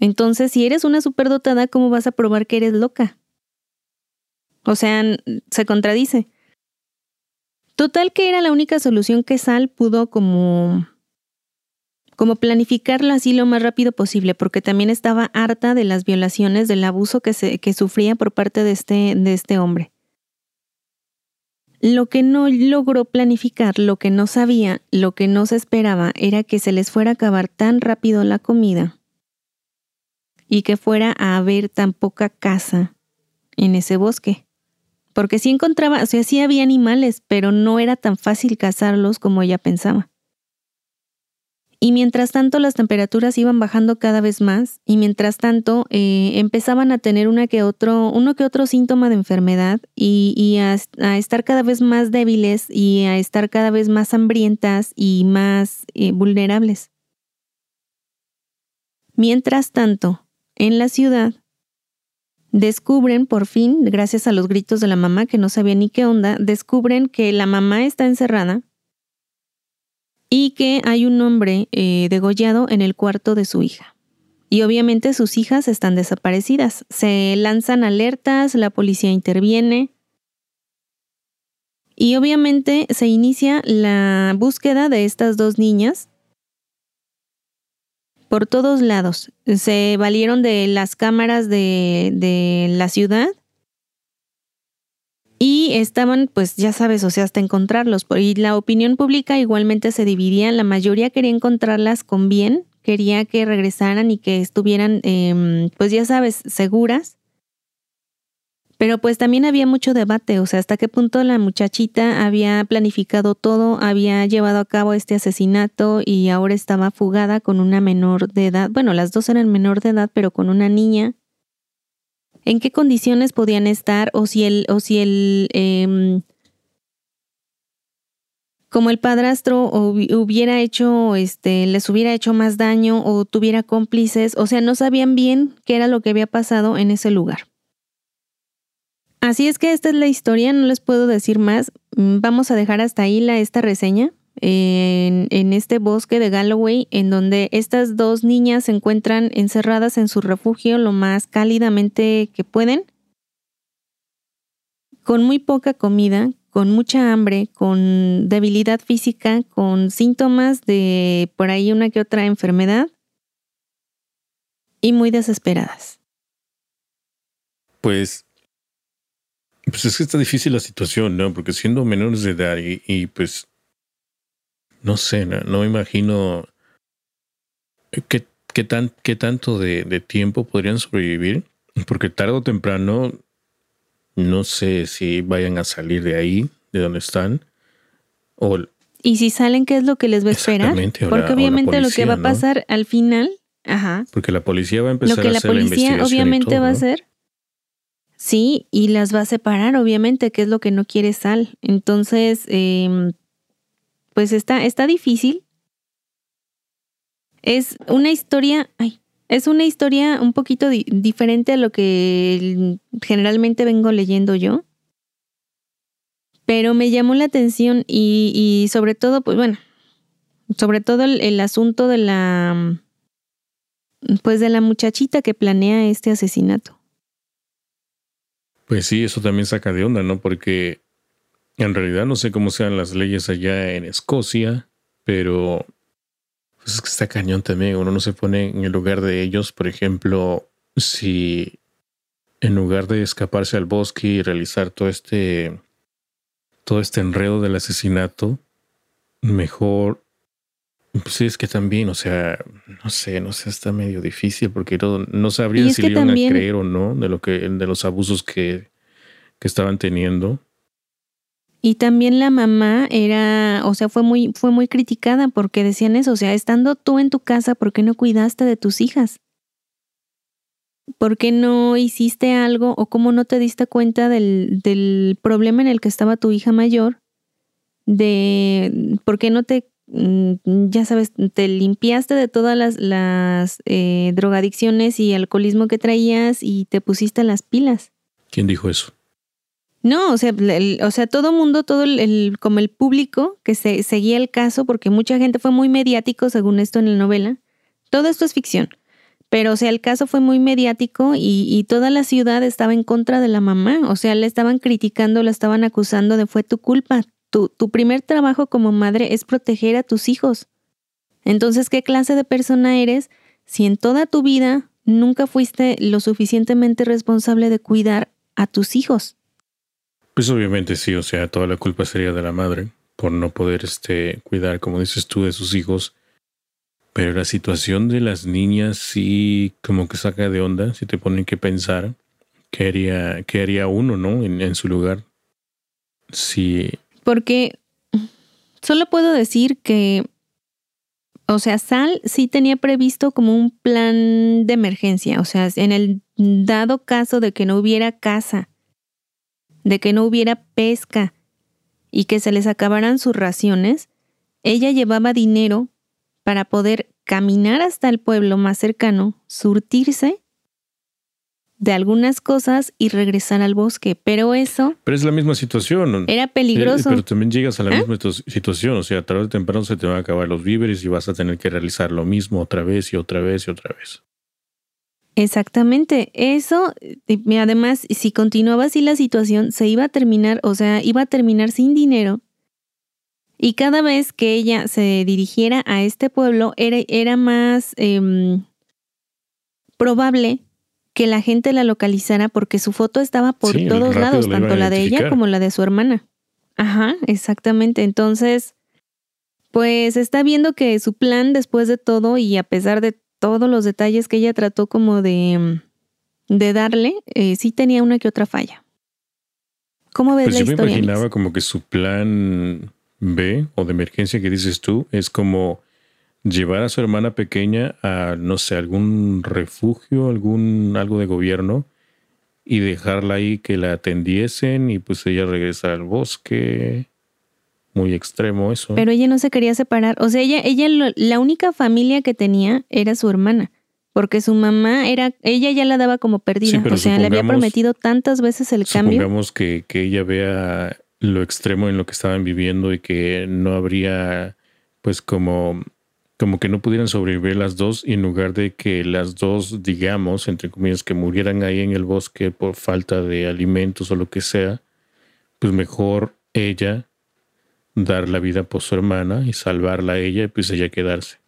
Entonces, si eres una superdotada, ¿cómo vas a probar que eres loca? O sea, se contradice. Total que era la única solución que Sal pudo como como planificarla así lo más rápido posible, porque también estaba harta de las violaciones, del abuso que, se, que sufría por parte de este, de este hombre. Lo que no logró planificar, lo que no sabía, lo que no se esperaba era que se les fuera a acabar tan rápido la comida y que fuera a haber tan poca casa en ese bosque. Porque sí encontraba, o sea, sí había animales, pero no era tan fácil cazarlos como ella pensaba. Y mientras tanto las temperaturas iban bajando cada vez más y mientras tanto eh, empezaban a tener una que otro, uno que otro síntoma de enfermedad y, a, estar cada vez más débiles y a estar cada vez más hambrientas y más eh, vulnerables. Mientras tanto, en la ciudad, descubren por fin, gracias a los gritos de la mamá que no sabía ni qué onda, descubren que la mamá está encerrada y que hay un hombre eh, degollado en el cuarto de su hija. Y obviamente sus hijas están desaparecidas. Se lanzan alertas, la policía interviene. Y obviamente se inicia la búsqueda de estas dos niñas por todos lados. Se valieron de las cámaras de, de la ciudad y estaban, pues ya sabes, o sea, hasta encontrarlos. Y la opinión pública igualmente se dividía. La mayoría quería encontrarlas con bien, quería que regresaran y que estuvieran, em, pues ya sabes, seguras. Pero pues también había mucho debate, o sea, hasta qué punto la muchachita había planificado todo, había llevado a cabo este asesinato y ahora estaba fugada con una menor de edad. Bueno, las dos eran menor de edad, pero con una niña en qué condiciones podían estar o si el, o si el em, como el padrastro hubiera hecho, este, les hubiera hecho más daño o tuviera cómplices, o sea, no sabían bien qué era lo que había pasado en ese lugar. Así es que esta es la historia, no les puedo decir más. Mm, vamos a dejar hasta ahí la, esta reseña en, este bosque de Galloway, en donde estas dos niñas se encuentran encerradas en su refugio lo más cálidamente que pueden, con muy poca comida, con mucha hambre, con debilidad física, con síntomas de por ahí una que otra enfermedad y muy desesperadas. Pues, pues es que está difícil la situación, ¿no? Porque siendo menores de edad y pues no sé, no, me imagino qué, qué, tan, qué tanto de, tiempo podrían sobrevivir, porque tarde o temprano no sé si vayan a salir de ahí, de donde están, o... Y si salen, ¿qué es lo que les va a esperar? Porque obviamente lo que va a pasar al final, ajá. Porque la policía va a empezar lo que a la hacer policía obviamente va a hacer. Sí, y las va a separar, obviamente, que es lo que no quiere Sal. Entonces, eh, pues está, está difícil. Es una historia, ay, es una historia un poquito diferente a lo que generalmente vengo leyendo yo. Pero me llamó la atención y, sobre todo, pues bueno, sobre todo el, el, asunto de la, pues de la muchachita que planea este asesinato. Pues sí, eso también saca de onda, ¿no? Porque en realidad no sé cómo sean las leyes allá en Escocia, pero pues es que está cañón también. Uno no se pone en el lugar de ellos. Por ejemplo, si en lugar de escaparse al bosque y realizar todo este todo este enredo del asesinato, mejor pues sí, es que también, o sea, no sé, no sé, está medio difícil porque no, no sabrían si le iban a creer o no de lo que, de los abusos que, que estaban teniendo. Y también la mamá era, o sea, fue muy, fue muy criticada porque decían eso, o sea, estando tú en tu casa, ¿por qué no cuidaste de tus hijas? ¿Por qué no hiciste algo o cómo no te diste cuenta del, del problema en el que estaba tu hija mayor? De por qué no te Mm, ya sabes, te limpiaste de todas las, las eh, drogadicciones y alcoholismo que traías y te pusiste las pilas. ¿Quién dijo eso? No, o sea, o sea, todo mundo, todo el, como el público que se, seguía el caso, porque mucha gente fue muy mediático, según esto en la novela. Todo esto es ficción. Pero, o sea, el caso fue muy mediático y, toda la ciudad estaba en contra de la mamá. O sea, le estaban criticando, la estaban acusando de fue tu culpa, tu, primer trabajo como madre es proteger a tus hijos. Entonces, ¿qué clase de persona eres si en toda tu vida nunca fuiste lo suficientemente responsable de cuidar a tus hijos? Pues obviamente sí, o sea, toda la culpa sería de la madre por no poder este, cuidar, como dices tú, de sus hijos. Pero la situación de las niñas sí como que saca de onda, si te ponen que pensar qué haría, qué haría uno, ¿no? En, en su lugar. Si porque solo puedo decir que, o sea, Sal sí tenía previsto como un plan de emergencia, o sea, en el dado caso de que no hubiera casa, de que no hubiera pesca y que se les acabaran sus raciones, ella llevaba dinero para poder caminar hasta el pueblo más cercano, surtirse de algunas cosas y regresar al bosque, pero eso... Pero es la misma situación. Era peligroso. Pero también llegas a la ¿Ah? misma situación, o sea, tarde o temprano se te van a acabar los víveres y vas a tener que realizar lo mismo otra vez y otra vez y otra vez. Exactamente, eso, además, si continuaba así la situación, se iba a terminar, o sea, iba a terminar sin dinero. Y cada vez que ella se dirigiera a este pueblo, era, era más eh, probable que la gente la localizara porque su foto estaba por todos lados, tanto la de ella como la de su hermana. Ajá, exactamente. Entonces, pues está viendo que su plan después de todo y a pesar de todos los detalles que ella trató como de, de darle, eh, sí tenía una que otra falla. ¿Cómo ves pues la yo me imaginaba como que su plan B o de emergencia que dices tú es como llevar a su hermana pequeña a, no sé, algún refugio, algún algo de gobierno y dejarla ahí que la atendiesen y pues ella regresa al bosque. Muy extremo eso. Pero ella no se quería separar. O sea, ella, ella la única familia que tenía era su hermana. Porque su mamá era, ella ya la daba como perdida. o sea, le había prometido tantas veces el cambio. Supongamos que, que ella vea lo extremo en lo que estaban viviendo y que no habría pues como como que no pudieran sobrevivir las dos y en lugar de que las dos, digamos, entre comillas, que murieran ahí en el bosque por falta de alimentos o lo que sea, pues mejor ella dar la vida por su hermana y salvarla a ella y pues ella quedarse.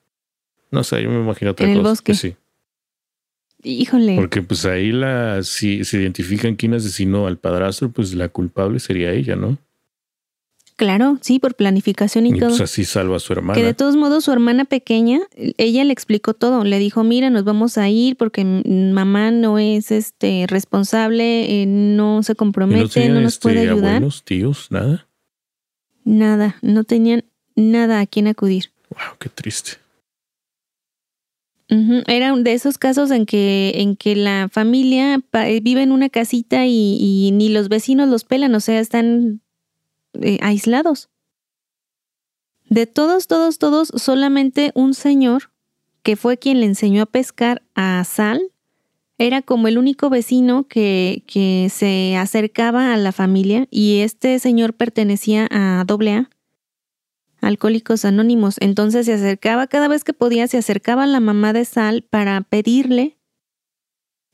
No sé, yo me imagino otra ¿En cosa. El bosque? sí. Híjole. Porque pues ahí la, si se identifican quién asesinó al padrastro, pues la culpable sería ella, ¿no? Claro, sí, por planificación y, todo. Pues así salva a su hermana. Que de todos modos su hermana pequeña, ella le explicó todo. Le dijo, mira, nos vamos a ir porque mamá no es este responsable, eh, no se compromete, no, nos puede este, ayudar. Abuelos, tíos, nada. Nada, no tenían nada a quien acudir. Wow, qué triste. Era de esos casos en que, en que la familia vive en una casita y, y ni los vecinos los pelan, o sea, están eh, aislados. De todos, todos, todos, solamente un señor, que fue quien le enseñó a pescar a Sal, era como el único vecino que, que se acercaba a la familia y este señor pertenecía a AA, Alcohólicos Anónimos. Entonces se acercaba cada vez que podía, se acercaba a la mamá de Sal para pedirle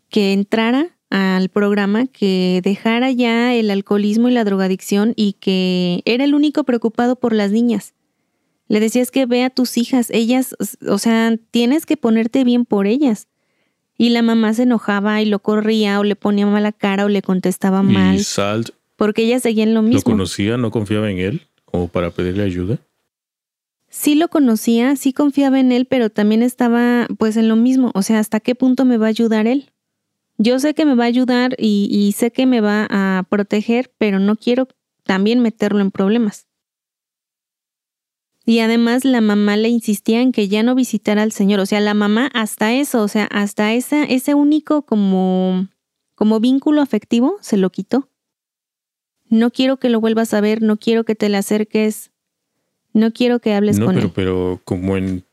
que entrara al programa que dejara ya el alcoholismo y la drogadicción y que era el único preocupado por las niñas. Le decías que ve a tus hijas, ellas, o sea, tienes que ponerte bien por ellas. Y la mamá se enojaba y lo corría o le ponía mala cara o le contestaba mal. ¿Y Salt porque ellas seguían lo mismo. lo conocía? ¿No confiaba en él como para pedirle ayuda? Sí lo conocía, sí confiaba en él, pero también estaba pues en lo mismo. O sea, ¿hasta qué punto me va a ayudar él? Yo sé que me va a ayudar y, y sé que me va a proteger, pero no quiero también meterlo en problemas. Y además la mamá le insistía en que ya no visitara al Señor. O sea, la mamá hasta eso, o sea, hasta esa, ese único como, como vínculo afectivo se lo quitó. No quiero que lo vuelvas a ver, no quiero que te le acerques, no quiero que hables no, con pero, él. pero como en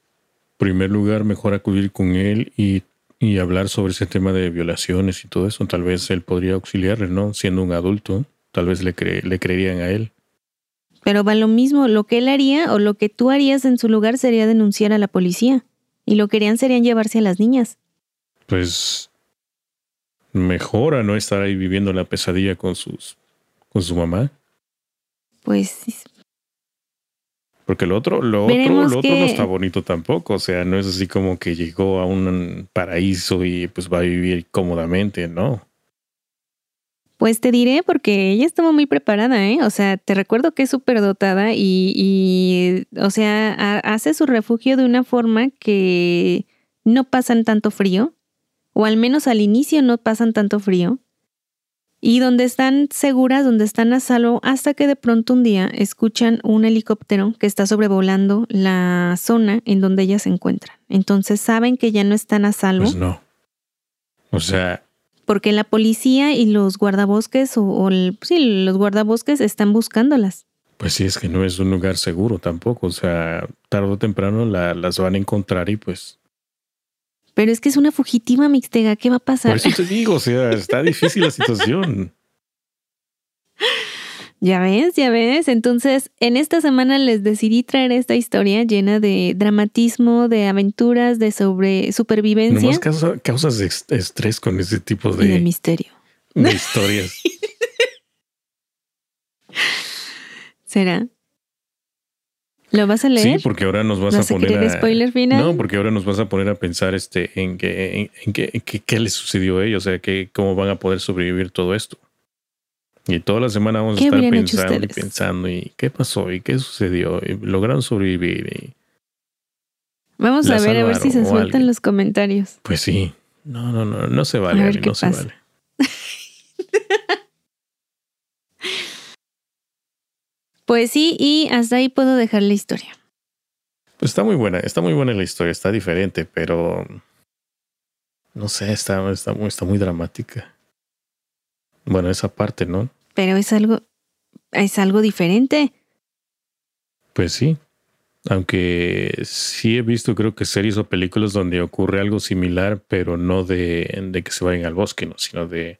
primer lugar, mejor acudir con él y, y hablar sobre ese tema de violaciones y todo eso. Tal vez él podría auxiliarle, ¿no? Siendo un adulto, tal vez le, cre- le creerían a él. Pero va lo mismo, lo que él haría o lo que tú harías en su lugar sería denunciar a la policía. Y lo que harían serían llevarse a las niñas. Pues mejor a no estar ahí viviendo la pesadilla con sus con su mamá. Pues Porque lo otro, lo otro, lo otro no está bonito tampoco. O sea, no es así como que llegó a un paraíso y pues va a vivir cómodamente, ¿no? Pues te diré porque ella estuvo muy preparada, ¿eh? O sea, te recuerdo que es súper dotada y, y, o sea, ha- hace su refugio de una forma que no pasan tanto frío, o al menos al inicio no pasan tanto frío, y donde están seguras, donde están a salvo, hasta que de pronto un día escuchan un helicóptero que está sobrevolando la zona en donde ellas se encuentran. Entonces saben que ya no están a salvo Pues no. O sea, porque la policía y los guardabosques o, o el- sí, los guardabosques están buscándolas. pues sí, es que no es un lugar seguro tampoco. O sea, tarde o temprano la- las van a encontrar y pues... Pero es que es una fugitiva mixtega, ¿qué va a pasar? Por eso te digo, o sea, está difícil la situación. Ya ves, ya ves. Entonces, en esta semana les decidí traer esta historia llena de dramatismo, de aventuras, de sobre supervivencia Nomás causa- causas ex- estrés con ese tipo y de de, misterio. de historias. ¿Será? ¿Lo vas a Sí, leer? porque ahora nos vas a ¿Vas a poner a... spoiler final? No, porque ahora nos vas a poner a pensar este en qué en, en qué, en qué- qué les sucedió a ellos, o sea, que cómo van a poder sobrevivir todo esto. Y toda la semana vamos a ¿Qué estar pensando y pensando y qué pasó y qué sucedió y lograron sobrevivir y Vamos a ver a ver si se sueltan alguien. los comentarios. pues sí. No, no, no, no se vale, A ver Ale, qué no se vale. Pues sí, y hasta ahí puedo dejar la historia. Pues está muy buena, está muy buena la historia, está diferente, pero no sé, está, está, muy, está muy dramática. Bueno, esa parte, ¿no? Pero es algo, es algo diferente. Pues sí. Aunque sí he visto, creo que series o películas donde ocurre algo similar, pero no de, de que se vayan al bosque, ¿no? Sino de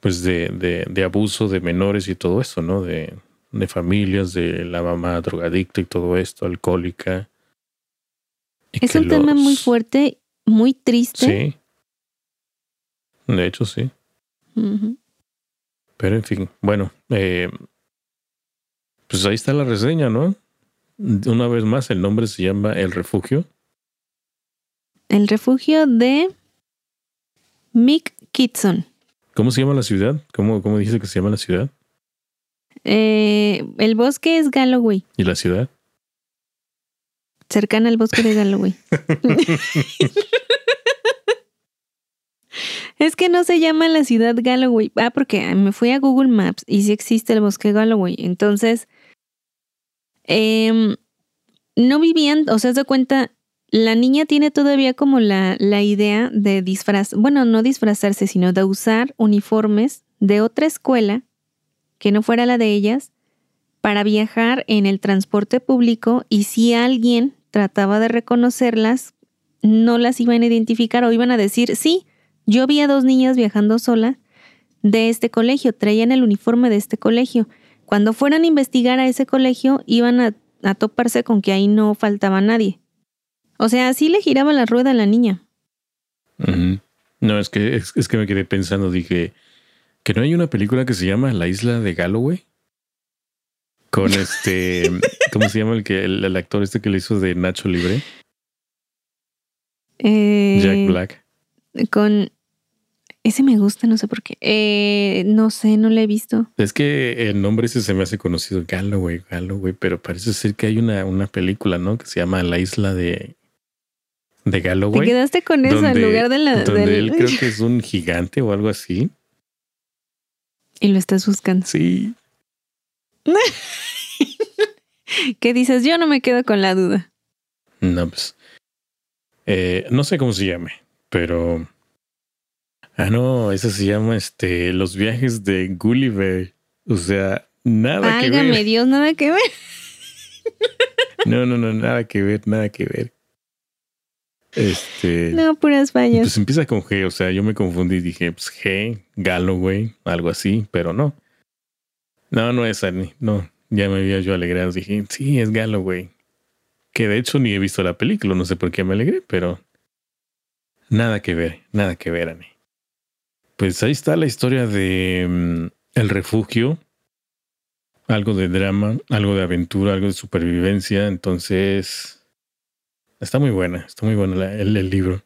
pues de, de, de abuso de menores y todo eso, ¿no? De, de familias, de la mamá drogadicta y todo esto, alcohólica. Y Es un tema muy fuerte, muy triste. Sí. De hecho, sí. Pero en fin, bueno, eh, pues ahí está la reseña, ¿no? Una vez más, el nombre se llama El Refugio. El refugio de Mick Kitson. ¿Cómo se llama la ciudad? ¿Cómo, cómo dice que se llama la ciudad? Eh, el bosque es Galloway, ¿Y la ciudad? cercana al bosque de Galloway. es que no se llama la ciudad Galloway. Ah, porque me fui a Google Maps y sí existe el bosque Galloway. Entonces, em, no vivían, o sea, se cuenta, la niña tiene todavía como la, la idea de disfraz, bueno, no disfrazarse, sino de usar uniformes de otra escuela que no fuera la de ellas para viajar en el transporte público y si alguien trataba de reconocerlas, no las iban a identificar o iban a decir, sí, yo vi a dos niñas viajando solas de este colegio, traían el uniforme de este colegio. Cuando fueran a investigar a ese colegio, iban a, a toparse con que ahí no faltaba nadie. O sea, así le giraba la rueda a la niña. No, es que, es, que me quedé pensando, dije, que no hay una película que se llama La Isla de Galloway. Con este, ¿cómo se llama el que el, actor este que le hizo de Nacho Libre? Eh, Jack Black. Con ese me gusta, no sé por qué. Eh, no sé, no lo he visto. Es que el nombre ese se me hace conocido, Galloway, Galloway, pero parece ser que hay una, una película, ¿no? Que se llama La Isla de, de Galloway. Te quedaste con eso en lugar de la. Donde él creo que es un gigante o algo así. Y lo estás buscando. Sí. ¿Qué dices? Yo no me quedo con la duda. No, pues. Eh, no sé cómo se llame, pero Ah, no, eso se llama este Los viajes de Gulliver. O sea, nada que ver. Dios, nada que ver. No, no, no, nada que ver, nada que ver. Este. No, puras fallas. Pues empieza con G, o sea, yo me confundí y dije, pues G, Galloway, algo así, pero no. No, no es Annie, no. Ya me había yo alegrado, dije, sí, es Galloway. Que de hecho ni he visto la película, no sé por qué me alegré, pero nada que ver, nada que ver, Annie. Pues ahí está la historia de mm, El refugio. Algo de drama, algo de aventura, algo de supervivencia. Entonces, está muy buena, está muy buena el, libro.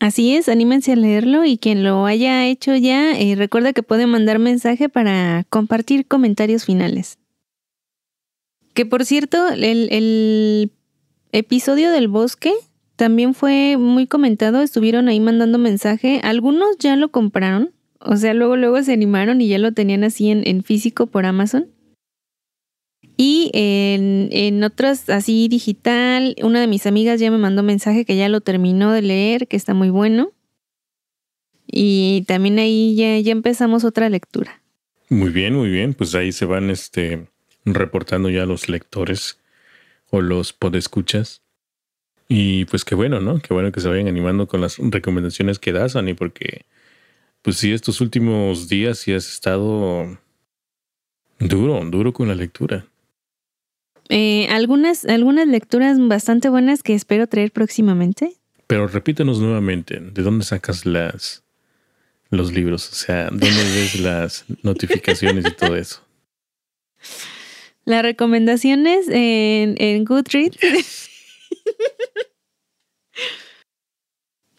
Así es, anímense a leerlo y quien lo haya hecho ya, eh, recuerda que puede mandar mensaje para compartir comentarios finales. Que por cierto, el, el episodio del bosque también fue muy comentado, estuvieron ahí mandando mensaje. Algunos ya lo compraron, o sea, luego luego se animaron y ya lo tenían así en, físico por Amazon. Y en, en otras así digital, una de mis amigas ya me mandó mensaje que ya lo terminó de leer, que está muy bueno. Y también ahí ya, ya empezamos otra lectura. Muy bien, muy bien. Pues ahí se van este, reportando ya los lectores o los podescuchas. Y pues qué bueno, ¿no? Qué bueno que se vayan animando con las recomendaciones que das, Ani, porque pues sí, estos últimos días sí has estado duro, duro con la lectura. Eh, algunas, algunas lecturas bastante buenas que espero traer próximamente. Pero repítenos nuevamente, ¿de dónde sacas las los libros? O sea, ¿dónde ves las notificaciones y todo eso? Las recomendaciones en, en Goodreads.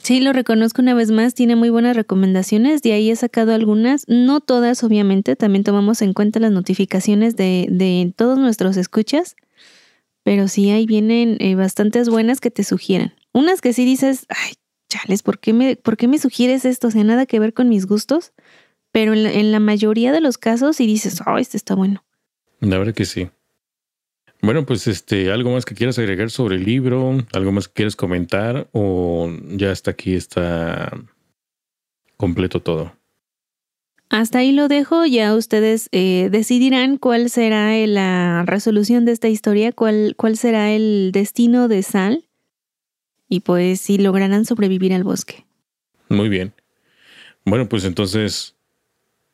Sí, lo reconozco una vez más, tiene muy buenas recomendaciones, de ahí he sacado algunas, no todas obviamente, también tomamos en cuenta las notificaciones de, de todos nuestros escuchas, pero sí ahí vienen eh, bastantes buenas que te sugieren. Unas que sí dices, ay, chales, ¿por qué, me, ¿por qué me sugieres esto? O sea, nada que ver con mis gustos, pero en la, en la mayoría de los casos sí dices, oh, este está bueno. La verdad que sí. Bueno, pues este, algo más que quieras agregar sobre el libro, algo más que quieras comentar o ya hasta aquí está completo todo. Hasta ahí lo dejo, ya ustedes eh, decidirán cuál será la resolución de esta historia, cuál, cuál será el destino de Sal y pues si lograrán sobrevivir al bosque. Muy bien. Bueno, pues entonces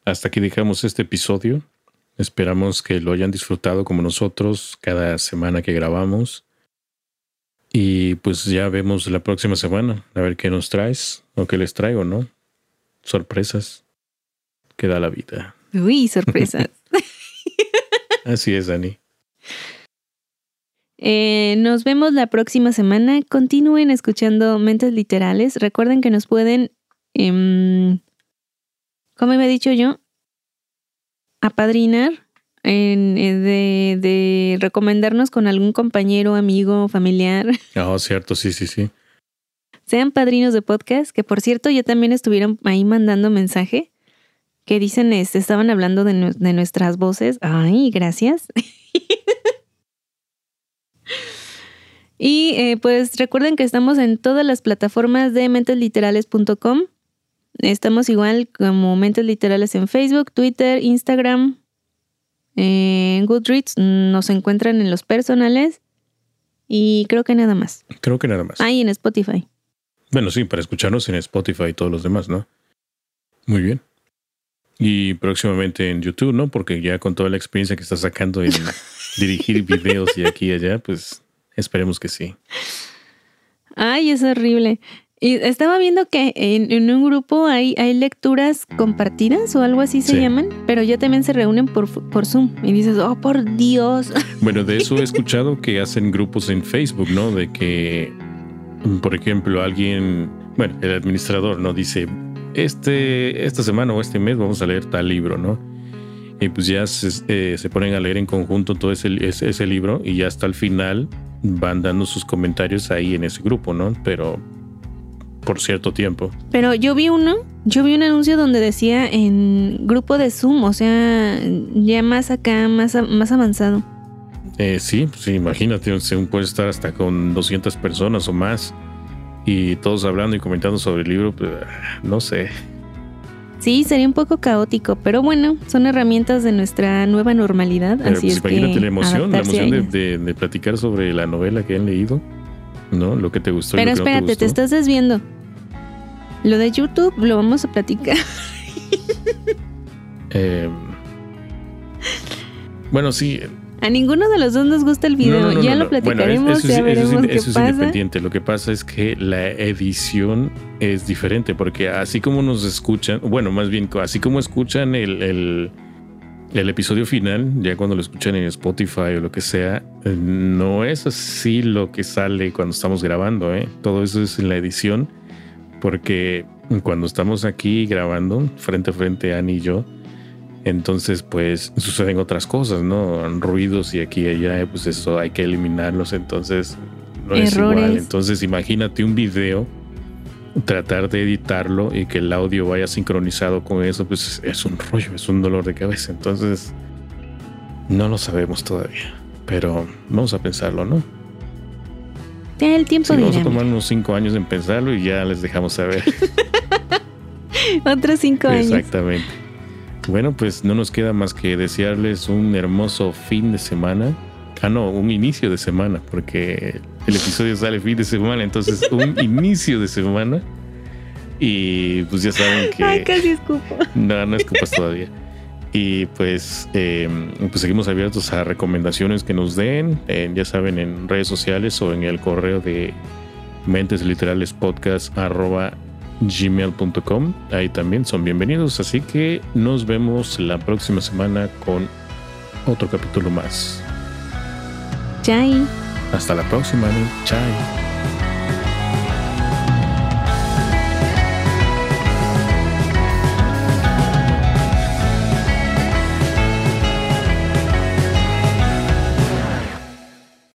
hasta aquí dejamos este episodio. Esperamos que lo hayan disfrutado como nosotros cada semana que grabamos. Y pues ya vemos la próxima semana, a ver qué nos traes o qué les traigo, ¿no? Sorpresas. Que da la vida. Uy, sorpresas. Así es, Dani. Eh, nos vemos la próxima semana. Continúen escuchando Mentes Literales. Recuerden que nos pueden, eh, como había dicho yo, apadrinar, en, de, de, recomendarnos con algún compañero, amigo, familiar. Ah, cierto, sí, sí, sí. Sean padrinos de podcast, que por cierto ya también estuvieron ahí mandando mensaje que dicen, este, estaban hablando de, de nuestras voces. Ay, gracias. y eh, pues recuerden que estamos en todas las plataformas de mentesliterales.com Estamos igual como Mentes Literales en Facebook, Twitter, Instagram. En Goodreads nos encuentran en los personales. Y creo que nada más. Creo que nada más. Ah, en Spotify. Bueno, sí, para escucharnos en Spotify y todos los demás, ¿no? Muy bien. Y próximamente en YouTube, ¿no? Porque ya con toda la experiencia que estás sacando en dirigir videos y aquí y allá, pues esperemos que sí. Ay, es horrible. Y estaba viendo que en, un grupo hay, hay lecturas compartidas o algo así se llaman, pero ya también se reúnen por, por Zoom. Y dices, oh, por Dios. Bueno, de eso he escuchado que hacen grupos en Facebook, ¿no? De que, por ejemplo, alguien, bueno, el administrador, ¿no? Dice, este, esta semana o este mes vamos a leer tal libro, ¿no? Y pues ya se, eh, se ponen a leer en conjunto todo ese, ese, ese libro y ya hasta el final van dando sus comentarios ahí en ese grupo, ¿no? Pero por cierto tiempo. Pero yo vi uno, yo vi un anuncio donde decía en grupo de Zoom, o sea, ya más acá, más, más avanzado. Eh, sí, sí, imagínate, puede estar hasta con 200 personas o más y todos hablando y comentando sobre el libro, pues, no sé. Sí, sería un poco caótico, pero bueno, son herramientas de nuestra nueva normalidad. así pues, es imagínate la emoción, la emoción de, de, platicar sobre la novela que han leído, ¿no? Lo que te gustó. Pero y lo que espérate, no te, estás desviando. Lo de YouTube lo vamos a platicar. eh, bueno, sí. A ninguno de los dos nos gusta el video. ya lo platicaremos, ya veremos qué eso es independiente. Lo que pasa es que la edición es diferente, porque así como nos escuchan, bueno, más bien, así como escuchan el, el, el episodio final, ya cuando lo escuchan en Spotify o lo que sea, no es así lo que sale cuando estamos grabando, ¿eh? Todo eso es en la edición porque cuando estamos aquí grabando frente a frente, Annie y yo, entonces pues suceden otras cosas, ¿no? Ruidos y aquí y allá, pues eso hay que eliminarlos, entonces no es igual. Entonces imagínate un video, tratar de editarlo y que el audio vaya sincronizado con eso, pues es un rollo, es un dolor de cabeza. Entonces no lo sabemos todavía, pero vamos a pensarlo, ¿no? El tiempo Vamos a tomar unos cinco años en pensarlo y ya les dejamos saber. Otros cinco años. Exactamente. Bueno, pues no nos queda más que desearles un hermoso fin de semana. Ah, no, un inicio de semana, porque el episodio sale fin de semana, entonces un inicio de semana. Y pues ya saben que. Ay, casi escupo. No, no escupas todavía. Y pues, em, pues seguimos abiertos a recomendaciones que nos den, ya saben, en redes sociales o en el correo de mentesliteralespodcast.gmail.com. Ahí también son bienvenidos. Así que nos vemos la próxima semana con otro capítulo más. Chai. Hasta la próxima. Chai.